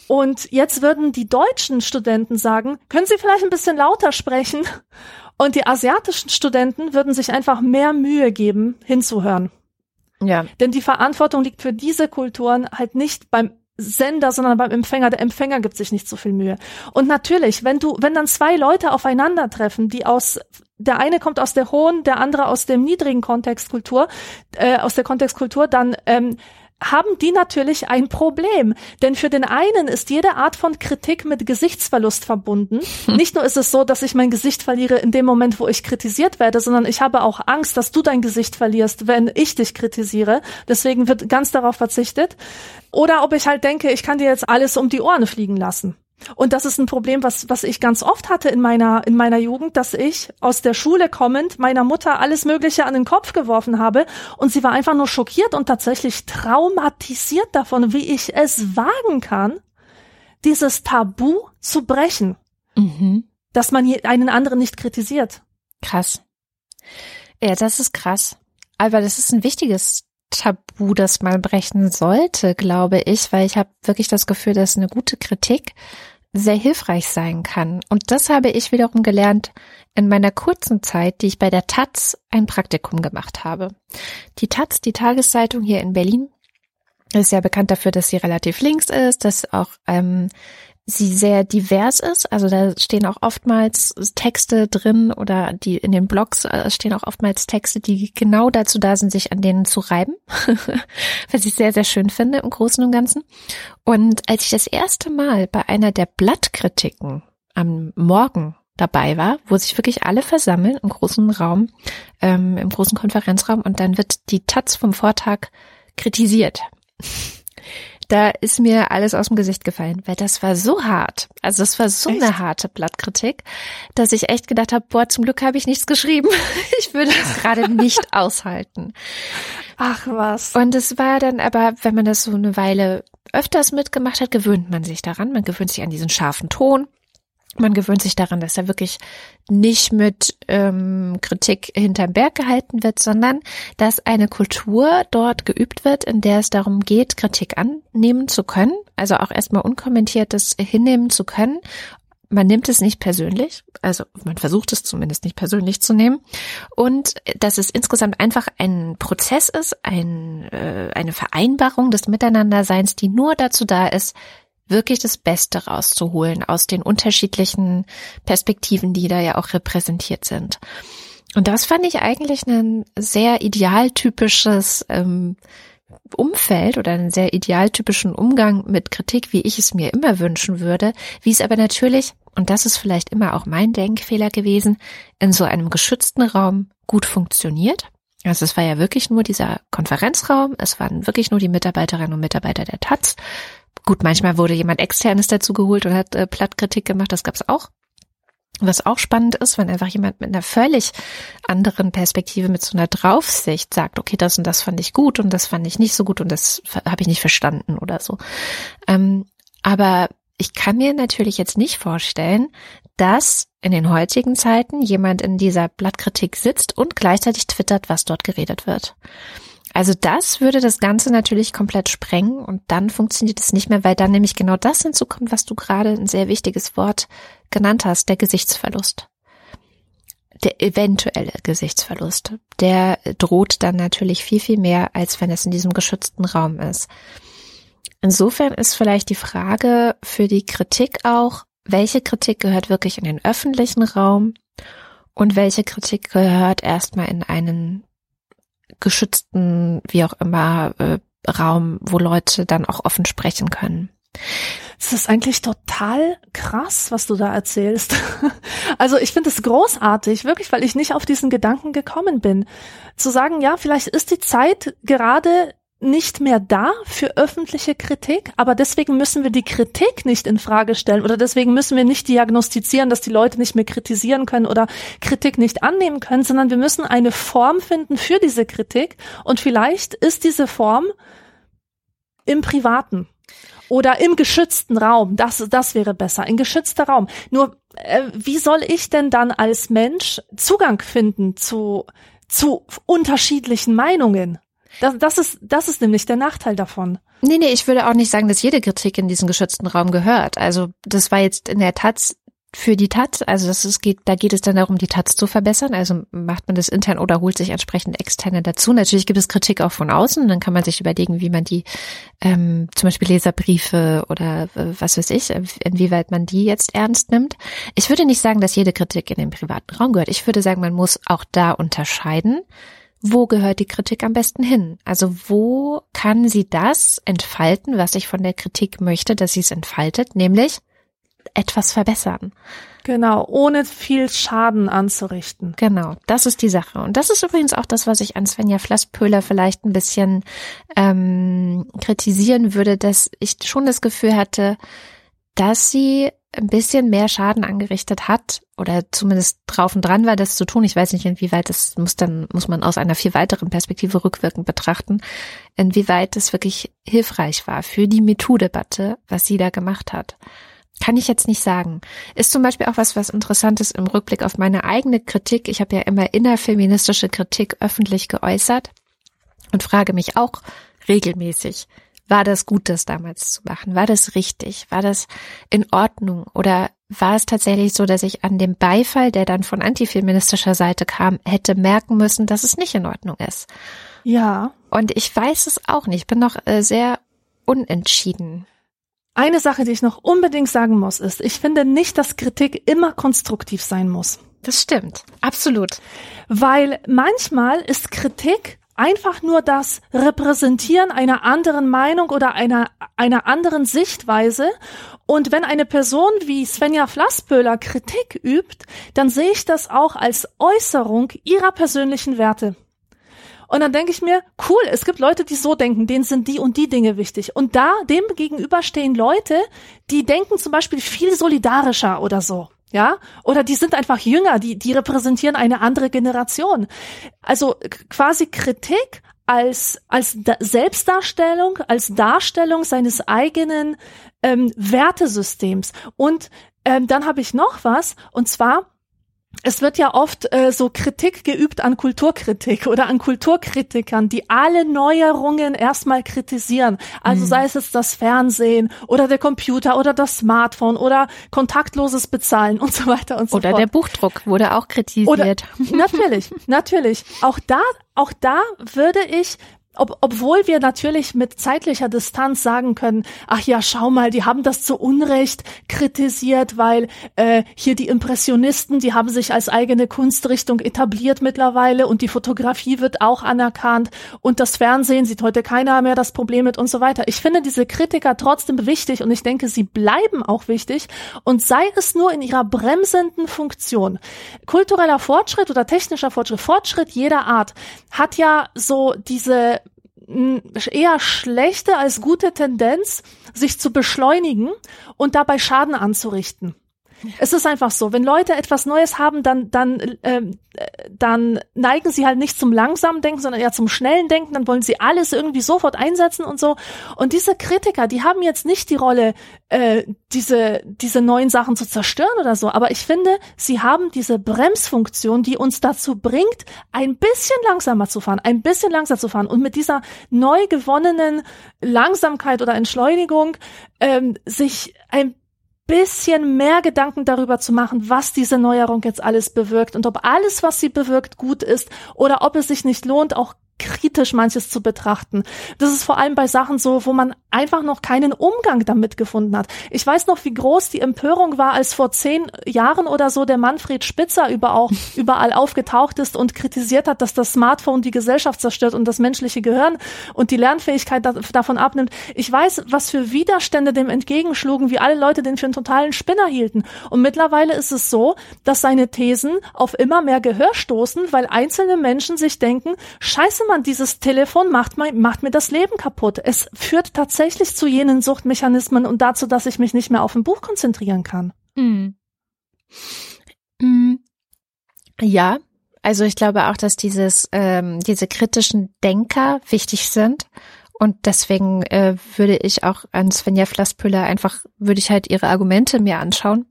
Und jetzt würden die deutschen Studenten sagen, können Sie vielleicht ein bisschen lauter sprechen? Und die asiatischen Studenten würden sich einfach mehr Mühe geben, hinzuhören. Ja. Denn die Verantwortung liegt für diese Kulturen halt nicht beim Sender, sondern beim Empfänger. Der Empfänger gibt sich nicht so viel Mühe. Und natürlich, wenn du, wenn dann zwei Leute aufeinandertreffen, die aus der eine kommt aus der hohen, der andere aus dem niedrigen Kontextkultur, äh, aus der Kontextkultur, dann ähm, haben die natürlich ein Problem. Denn für den einen ist jede Art von Kritik mit Gesichtsverlust verbunden. Nicht nur ist es so, dass ich mein Gesicht verliere in dem Moment, wo ich kritisiert werde, sondern ich habe auch Angst, dass du dein Gesicht verlierst, wenn ich dich kritisiere. Deswegen wird ganz darauf verzichtet. Oder ob ich halt denke, ich kann dir jetzt alles um die Ohren fliegen lassen. Und das ist ein Problem, was, was ich ganz oft hatte in meiner, in meiner Jugend, dass ich aus der Schule kommend meiner Mutter alles Mögliche an den Kopf geworfen habe und sie war einfach nur schockiert und tatsächlich traumatisiert davon, wie ich es wagen kann, dieses Tabu zu brechen, mhm. dass man einen anderen nicht kritisiert. Krass. Ja, das ist krass. Aber das ist ein wichtiges Tabu, das man brechen sollte, glaube ich, weil ich habe wirklich das Gefühl, dass eine gute Kritik sehr hilfreich sein kann. Und das habe ich wiederum gelernt in meiner kurzen Zeit, die ich bei der Taz ein Praktikum gemacht habe. Die Taz, die Tageszeitung hier in Berlin, ist ja bekannt dafür, dass sie relativ links ist, dass auch ähm, sie sehr divers ist. Also da stehen auch oftmals Texte drin oder die in den Blogs äh, stehen auch oftmals Texte, die genau dazu da sind, sich an denen zu reiben. Was ich sehr, sehr schön finde im Großen und Ganzen. Und als ich das erste Mal bei einer der Blattkritiken am Morgen dabei war, wo sich wirklich alle versammeln im großen Raum, ähm, im großen Konferenzraum und dann wird die Taz vom Vortag kritisiert da ist mir alles aus dem Gesicht gefallen, weil das war so hart. Also es war so echt? eine harte Blattkritik, dass ich echt gedacht habe, boah, zum Glück habe ich nichts geschrieben. Ich würde es gerade nicht aushalten. Ach was. Und es war dann aber, wenn man das so eine Weile öfters mitgemacht hat, gewöhnt man sich daran. Man gewöhnt sich an diesen scharfen Ton. Man gewöhnt sich daran, dass er wirklich nicht mit ähm, Kritik hinterm Berg gehalten wird, sondern dass eine Kultur dort geübt wird, in der es darum geht, Kritik annehmen zu können, also auch erstmal unkommentiertes hinnehmen zu können. Man nimmt es nicht persönlich, also man versucht es zumindest nicht persönlich zu nehmen und dass es insgesamt einfach ein Prozess ist, ein, äh, eine Vereinbarung des Miteinanderseins, die nur dazu da ist, wirklich das Beste rauszuholen aus den unterschiedlichen Perspektiven, die da ja auch repräsentiert sind. Und das fand ich eigentlich ein sehr idealtypisches ähm, Umfeld oder einen sehr idealtypischen Umgang mit Kritik, wie ich es mir immer wünschen würde, wie es aber natürlich, und das ist vielleicht immer auch mein Denkfehler gewesen, in so einem geschützten Raum gut funktioniert. Also es war ja wirklich nur dieser Konferenzraum, es waren wirklich nur die Mitarbeiterinnen und Mitarbeiter der Taz Gut, manchmal wurde jemand externes dazu geholt und hat äh, Plattkritik gemacht, das gab's auch. Was auch spannend ist, wenn einfach jemand mit einer völlig anderen Perspektive, mit so einer Draufsicht sagt, okay, das und das fand ich gut und das fand ich nicht so gut und das habe ich nicht verstanden oder so. Ähm, aber ich kann mir natürlich jetzt nicht vorstellen, dass in den heutigen Zeiten jemand in dieser Blattkritik sitzt und gleichzeitig twittert, was dort geredet wird. Also das würde das Ganze natürlich komplett sprengen und dann funktioniert es nicht mehr, weil dann nämlich genau das hinzukommt, was du gerade ein sehr wichtiges Wort genannt hast, der Gesichtsverlust. Der eventuelle Gesichtsverlust, der droht dann natürlich viel, viel mehr, als wenn es in diesem geschützten Raum ist. Insofern ist vielleicht die Frage für die Kritik auch, welche Kritik gehört wirklich in den öffentlichen Raum und welche Kritik gehört erstmal in einen geschützten, wie auch immer, äh, Raum, wo Leute dann auch offen sprechen können. Es ist eigentlich total krass, was du da erzählst. Also ich finde es großartig, wirklich, weil ich nicht auf diesen Gedanken gekommen bin. Zu sagen, ja, vielleicht ist die Zeit gerade nicht mehr da für öffentliche Kritik, aber deswegen müssen wir die Kritik nicht in Frage stellen oder deswegen müssen wir nicht diagnostizieren, dass die Leute nicht mehr kritisieren können oder Kritik nicht annehmen können, sondern wir müssen eine Form finden für diese Kritik und vielleicht ist diese Form im Privaten oder im geschützten Raum. Das, das wäre besser. Ein geschützter Raum. Nur, äh, wie soll ich denn dann als Mensch Zugang finden zu, zu unterschiedlichen Meinungen? Das, das, ist, das ist nämlich der Nachteil davon. Nee, nee, ich würde auch nicht sagen, dass jede Kritik in diesen geschützten Raum gehört. Also das war jetzt in der Taz für die Taz, also das ist, geht, da geht es dann darum, die Taz zu verbessern. Also macht man das intern oder holt sich entsprechend externe dazu. Natürlich gibt es Kritik auch von außen, dann kann man sich überlegen, wie man die, ähm, zum Beispiel Leserbriefe oder äh, was weiß ich, inwieweit man die jetzt ernst nimmt. Ich würde nicht sagen, dass jede Kritik in den privaten Raum gehört. Ich würde sagen, man muss auch da unterscheiden wo gehört die Kritik am besten hin? Also wo kann sie das entfalten, was ich von der Kritik möchte, dass sie es entfaltet, nämlich etwas verbessern. Genau, ohne viel Schaden anzurichten. Genau, das ist die Sache. Und das ist übrigens auch das, was ich an Svenja Flasspöhler vielleicht ein bisschen ähm, kritisieren würde, dass ich schon das Gefühl hatte, dass sie ein bisschen mehr Schaden angerichtet hat oder zumindest drauf und dran war, das zu tun. Ich weiß nicht, inwieweit das muss dann, muss man aus einer viel weiteren Perspektive rückwirkend betrachten, inwieweit es wirklich hilfreich war für die MeToo-Debatte, was sie da gemacht hat. Kann ich jetzt nicht sagen. Ist zum Beispiel auch was, was Interessantes im Rückblick auf meine eigene Kritik. Ich habe ja immer innerfeministische Kritik öffentlich geäußert und frage mich auch regelmäßig, war das gut, das damals zu machen? War das richtig? War das in Ordnung? Oder war es tatsächlich so, dass ich an dem Beifall, der dann von antifeministischer Seite kam, hätte merken müssen, dass es nicht in Ordnung ist? Ja. Und ich weiß es auch nicht. Ich bin noch äh, sehr unentschieden. Eine Sache, die ich noch unbedingt sagen muss, ist, ich finde nicht, dass Kritik immer konstruktiv sein muss. Das stimmt. Absolut. Weil manchmal ist Kritik einfach nur das Repräsentieren einer anderen Meinung oder einer, einer anderen Sichtweise. Und wenn eine Person wie Svenja Flasspöhler Kritik übt, dann sehe ich das auch als Äußerung ihrer persönlichen Werte. Und dann denke ich mir, cool, es gibt Leute, die so denken, denen sind die und die Dinge wichtig. Und da dem gegenüber stehen Leute, die denken zum Beispiel viel solidarischer oder so. Ja, oder die sind einfach jünger, die, die repräsentieren eine andere Generation. Also quasi Kritik als, als Selbstdarstellung, als Darstellung seines eigenen ähm, Wertesystems. Und ähm, dann habe ich noch was, und zwar es wird ja oft äh, so Kritik geübt an Kulturkritik oder an Kulturkritikern, die alle Neuerungen erstmal kritisieren. Also mhm. sei es jetzt das Fernsehen oder der Computer oder das Smartphone oder kontaktloses Bezahlen und so weiter und so oder fort. Oder der Buchdruck wurde auch kritisiert. Oder, natürlich, natürlich. Auch da, auch da würde ich ob, obwohl wir natürlich mit zeitlicher Distanz sagen können, ach ja, schau mal, die haben das zu Unrecht kritisiert, weil äh, hier die Impressionisten, die haben sich als eigene Kunstrichtung etabliert mittlerweile und die Fotografie wird auch anerkannt und das Fernsehen sieht heute keiner mehr das Problem mit und so weiter. Ich finde diese Kritiker trotzdem wichtig und ich denke, sie bleiben auch wichtig und sei es nur in ihrer bremsenden Funktion. Kultureller Fortschritt oder technischer Fortschritt, Fortschritt jeder Art hat ja so diese eher schlechte als gute Tendenz, sich zu beschleunigen und dabei Schaden anzurichten. Es ist einfach so, wenn Leute etwas Neues haben, dann, dann, ähm, dann neigen sie halt nicht zum langsamen Denken, sondern eher zum schnellen Denken. Dann wollen sie alles irgendwie sofort einsetzen und so. Und diese Kritiker, die haben jetzt nicht die Rolle, äh, diese, diese neuen Sachen zu zerstören oder so. Aber ich finde, sie haben diese Bremsfunktion, die uns dazu bringt, ein bisschen langsamer zu fahren, ein bisschen langsamer zu fahren. Und mit dieser neu gewonnenen Langsamkeit oder Entschleunigung ähm, sich ein bisschen mehr Gedanken darüber zu machen, was diese Neuerung jetzt alles bewirkt und ob alles, was sie bewirkt, gut ist oder ob es sich nicht lohnt, auch kritisch manches zu betrachten. Das ist vor allem bei Sachen so, wo man einfach noch keinen Umgang damit gefunden hat. Ich weiß noch, wie groß die Empörung war, als vor zehn Jahren oder so der Manfred Spitzer überall, überall aufgetaucht ist und kritisiert hat, dass das Smartphone die Gesellschaft zerstört und das menschliche Gehirn und die Lernfähigkeit da, davon abnimmt. Ich weiß, was für Widerstände dem entgegenschlugen, wie alle Leute den für einen totalen Spinner hielten. Und mittlerweile ist es so, dass seine Thesen auf immer mehr Gehör stoßen, weil einzelne Menschen sich denken, scheiße man, dieses Telefon macht, macht mir das Leben kaputt. Es führt tatsächlich zu jenen Suchtmechanismen und dazu, dass ich mich nicht mehr auf ein Buch konzentrieren kann. Mhm. Mhm. Ja, also ich glaube auch, dass dieses, ähm, diese kritischen Denker wichtig sind. Und deswegen äh, würde ich auch an Svenja Flasspüller einfach, würde ich halt ihre Argumente mir anschauen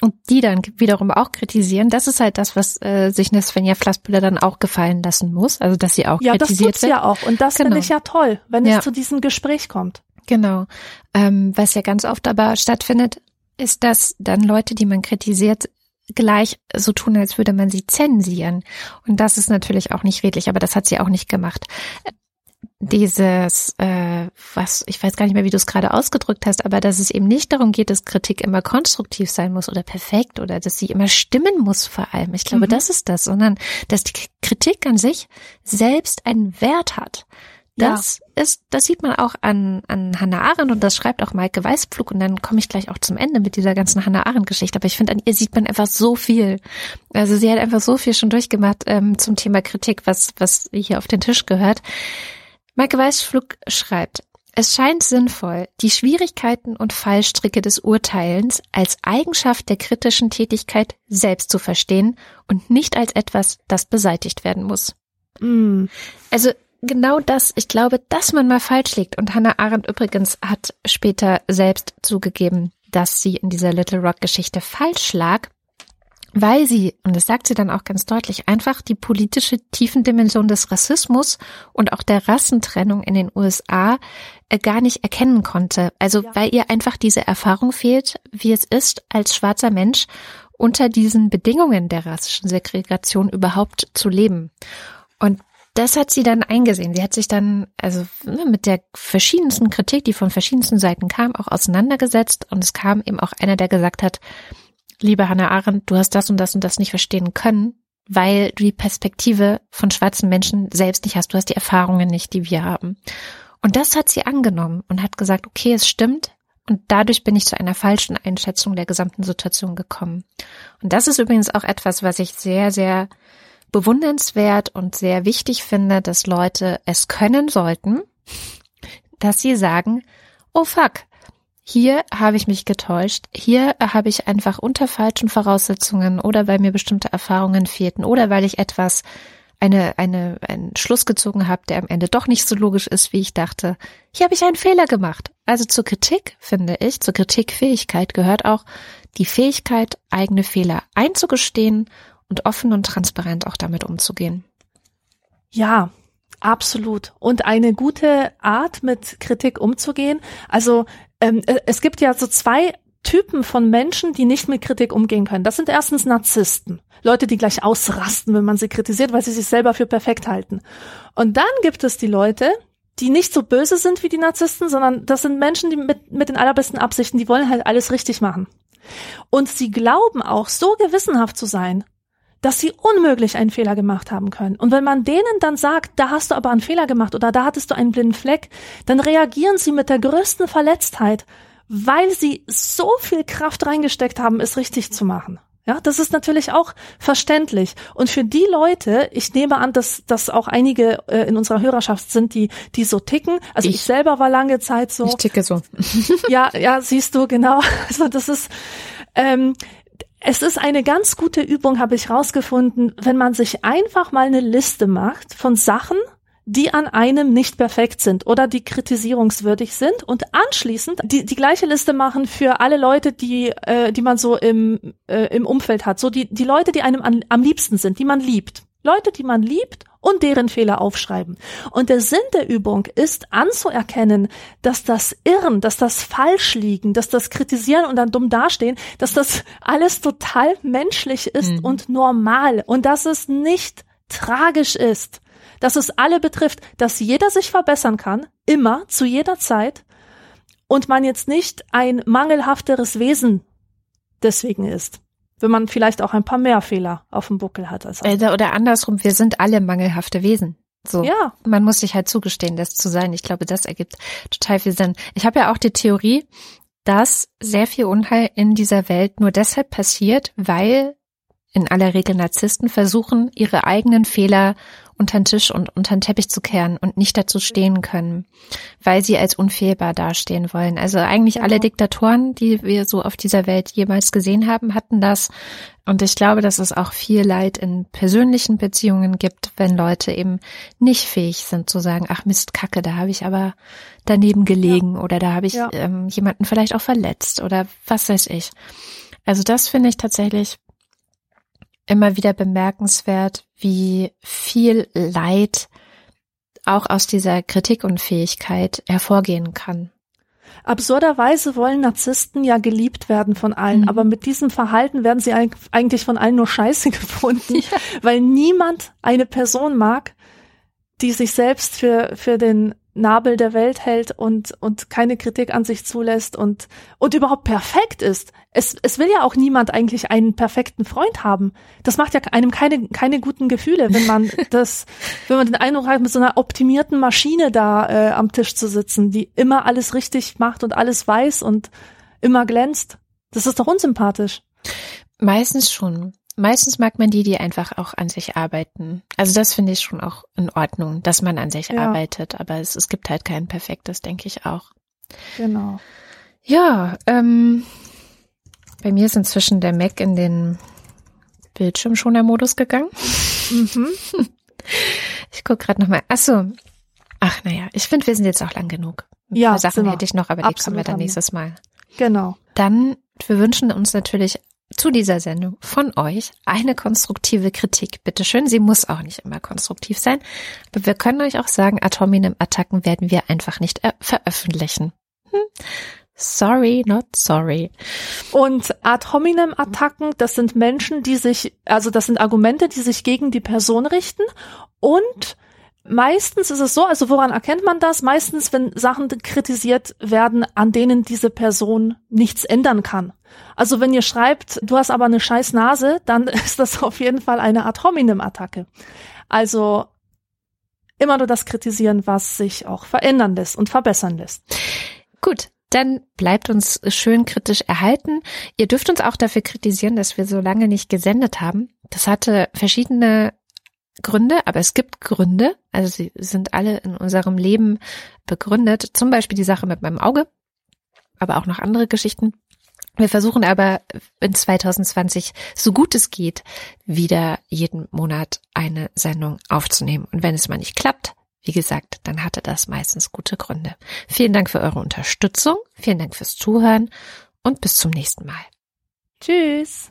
und die dann wiederum auch kritisieren, das ist halt das, was äh, sich eine Svenja Flasspüller dann auch gefallen lassen muss, also dass sie auch ja, kritisiert das wird. Ja, auch und das genau. finde ich ja toll, wenn ja. es zu diesem Gespräch kommt. Genau. Ähm, was ja ganz oft aber stattfindet, ist, dass dann Leute, die man kritisiert, gleich so tun, als würde man sie zensieren. Und das ist natürlich auch nicht redlich, aber das hat sie auch nicht gemacht dieses, äh, was, ich weiß gar nicht mehr, wie du es gerade ausgedrückt hast, aber dass es eben nicht darum geht, dass Kritik immer konstruktiv sein muss oder perfekt oder dass sie immer stimmen muss vor allem. Ich glaube, mhm. das ist das, sondern dass die Kritik an sich selbst einen Wert hat. Das ja. ist, das sieht man auch an, an Hannah Arendt und das schreibt auch Maike Weißpflug und dann komme ich gleich auch zum Ende mit dieser ganzen Hannah Arendt Geschichte. Aber ich finde, an ihr sieht man einfach so viel. Also sie hat einfach so viel schon durchgemacht ähm, zum Thema Kritik, was, was hier auf den Tisch gehört. Maike Weißflug schreibt, es scheint sinnvoll, die Schwierigkeiten und Fallstricke des Urteilens als Eigenschaft der kritischen Tätigkeit selbst zu verstehen und nicht als etwas, das beseitigt werden muss. Mm. Also genau das, ich glaube, dass man mal falsch liegt. Und Hannah Arendt übrigens hat später selbst zugegeben, dass sie in dieser Little Rock Geschichte falsch lag, weil sie, und das sagt sie dann auch ganz deutlich, einfach die politische Tiefendimension des Rassismus und auch der Rassentrennung in den USA äh, gar nicht erkennen konnte. Also ja. weil ihr einfach diese Erfahrung fehlt, wie es ist, als schwarzer Mensch unter diesen Bedingungen der rassischen Segregation überhaupt zu leben. Und das hat sie dann eingesehen. Sie hat sich dann also ne, mit der verschiedensten Kritik, die von verschiedensten Seiten kam, auch auseinandergesetzt. Und es kam eben auch einer, der gesagt hat, liebe Hannah Arendt, du hast das und das und das nicht verstehen können, weil du die Perspektive von schwarzen Menschen selbst nicht hast. Du hast die Erfahrungen nicht, die wir haben. Und das hat sie angenommen und hat gesagt, okay, es stimmt. Und dadurch bin ich zu einer falschen Einschätzung der gesamten Situation gekommen. Und das ist übrigens auch etwas, was ich sehr, sehr bewundernswert und sehr wichtig finde, dass Leute es können sollten, dass sie sagen, oh fuck, hier habe ich mich getäuscht, hier habe ich einfach unter falschen Voraussetzungen oder weil mir bestimmte Erfahrungen fehlten oder weil ich etwas eine, eine, einen Schluss gezogen habe, der am Ende doch nicht so logisch ist, wie ich dachte. Hier habe ich einen Fehler gemacht. Also zur Kritik, finde ich, zur Kritikfähigkeit gehört auch die Fähigkeit, eigene Fehler einzugestehen und offen und transparent auch damit umzugehen. Ja, absolut. Und eine gute Art, mit Kritik umzugehen. Also ähm, äh, es gibt ja so zwei Typen von Menschen, die nicht mit Kritik umgehen können. Das sind erstens Narzissten. Leute, die gleich ausrasten, wenn man sie kritisiert, weil sie sich selber für perfekt halten. Und dann gibt es die Leute, die nicht so böse sind wie die Narzissten, sondern das sind Menschen, die mit, mit den allerbesten Absichten, die wollen halt alles richtig machen. Und sie glauben auch so gewissenhaft zu sein, dass sie unmöglich einen Fehler gemacht haben können. Und wenn man denen dann sagt, da hast du aber einen Fehler gemacht oder da hattest du einen blinden Fleck, dann reagieren sie mit der größten Verletztheit, weil sie so viel Kraft reingesteckt haben, es richtig zu machen. Ja, das ist natürlich auch verständlich. Und für die Leute, ich nehme an, dass, dass auch einige äh, in unserer Hörerschaft sind, die, die so ticken. Also ich, ich selber war lange Zeit so. Ich ticke so. ja, ja, siehst du, genau. Also das ist, ähm, es ist eine ganz gute Übung, habe ich rausgefunden, wenn man sich einfach mal eine Liste macht von Sachen, die an einem nicht perfekt sind oder die kritisierungswürdig sind und anschließend die, die gleiche Liste machen für alle Leute, die, äh, die man so im, äh, im Umfeld hat. So die, die Leute, die einem an, am liebsten sind, die man liebt. Leute, die man liebt und deren Fehler aufschreiben. Und der Sinn der Übung ist anzuerkennen, dass das Irren, dass das Falschliegen, dass das Kritisieren und dann dumm dastehen, dass das alles total menschlich ist mhm. und normal und dass es nicht tragisch ist, dass es alle betrifft, dass jeder sich verbessern kann, immer, zu jeder Zeit und man jetzt nicht ein mangelhafteres Wesen deswegen ist wenn man vielleicht auch ein paar mehr Fehler auf dem Buckel hat als andere. Oder andersrum, wir sind alle mangelhafte Wesen. So. Ja. Man muss sich halt zugestehen, das zu sein. Ich glaube, das ergibt total viel Sinn. Ich habe ja auch die Theorie, dass sehr viel Unheil in dieser Welt nur deshalb passiert, weil in aller Regel Narzissten versuchen, ihre eigenen Fehler unter den Tisch und unter den Teppich zu kehren und nicht dazu stehen können, weil sie als unfehlbar dastehen wollen. Also eigentlich alle genau. Diktatoren, die wir so auf dieser Welt jemals gesehen haben, hatten das. Und ich glaube, dass es auch viel Leid in persönlichen Beziehungen gibt, wenn Leute eben nicht fähig sind zu sagen, ach Mist, Kacke, da habe ich aber daneben gelegen ja. oder da habe ich ja. ähm, jemanden vielleicht auch verletzt oder was weiß ich. Also das finde ich tatsächlich immer wieder bemerkenswert, wie viel Leid auch aus dieser Kritikunfähigkeit hervorgehen kann. Absurderweise wollen Narzissten ja geliebt werden von allen, mhm. aber mit diesem Verhalten werden sie eigentlich von allen nur scheiße gefunden, ja. weil niemand eine Person mag, die sich selbst für, für den Nabel der Welt hält und, und keine Kritik an sich zulässt und, und überhaupt perfekt ist. Es, es will ja auch niemand eigentlich einen perfekten Freund haben. Das macht ja einem keine, keine guten Gefühle, wenn man das, wenn man den Eindruck hat, mit so einer optimierten Maschine da äh, am Tisch zu sitzen, die immer alles richtig macht und alles weiß und immer glänzt. Das ist doch unsympathisch. Meistens schon. Meistens mag man die, die einfach auch an sich arbeiten. Also das finde ich schon auch in Ordnung, dass man an sich ja. arbeitet. Aber es, es gibt halt kein perfektes, denke ich auch. Genau. Ja, ähm, bei mir ist inzwischen der Mac in den Bildschirmschoner-Modus gegangen. Mhm. Ich gucke gerade nochmal. Achso. Ach naja, ich finde, wir sind jetzt auch lang genug. Ein ja, Sachen hätte ich noch, aber die kommen wir dann nächstes Mal. Genau. Dann, wir wünschen uns natürlich zu dieser Sendung von euch eine konstruktive Kritik. Bitte schön, sie muss auch nicht immer konstruktiv sein, aber wir können euch auch sagen, Atominem-Attacken werden wir einfach nicht veröffentlichen. Hm. Sorry, not sorry. Und ad hominem Attacken, das sind Menschen, die sich, also das sind Argumente, die sich gegen die Person richten und Meistens ist es so, also woran erkennt man das? Meistens, wenn Sachen kritisiert werden, an denen diese Person nichts ändern kann. Also wenn ihr schreibt, du hast aber eine scheiß Nase, dann ist das auf jeden Fall eine ad hominem Attacke. Also immer nur das kritisieren, was sich auch verändern lässt und verbessern lässt. Gut, dann bleibt uns schön kritisch erhalten. Ihr dürft uns auch dafür kritisieren, dass wir so lange nicht gesendet haben. Das hatte verschiedene Gründe, aber es gibt Gründe, also sie sind alle in unserem Leben begründet. Zum Beispiel die Sache mit meinem Auge, aber auch noch andere Geschichten. Wir versuchen aber in 2020, so gut es geht, wieder jeden Monat eine Sendung aufzunehmen. Und wenn es mal nicht klappt, wie gesagt, dann hatte das meistens gute Gründe. Vielen Dank für eure Unterstützung, vielen Dank fürs Zuhören und bis zum nächsten Mal. Tschüss.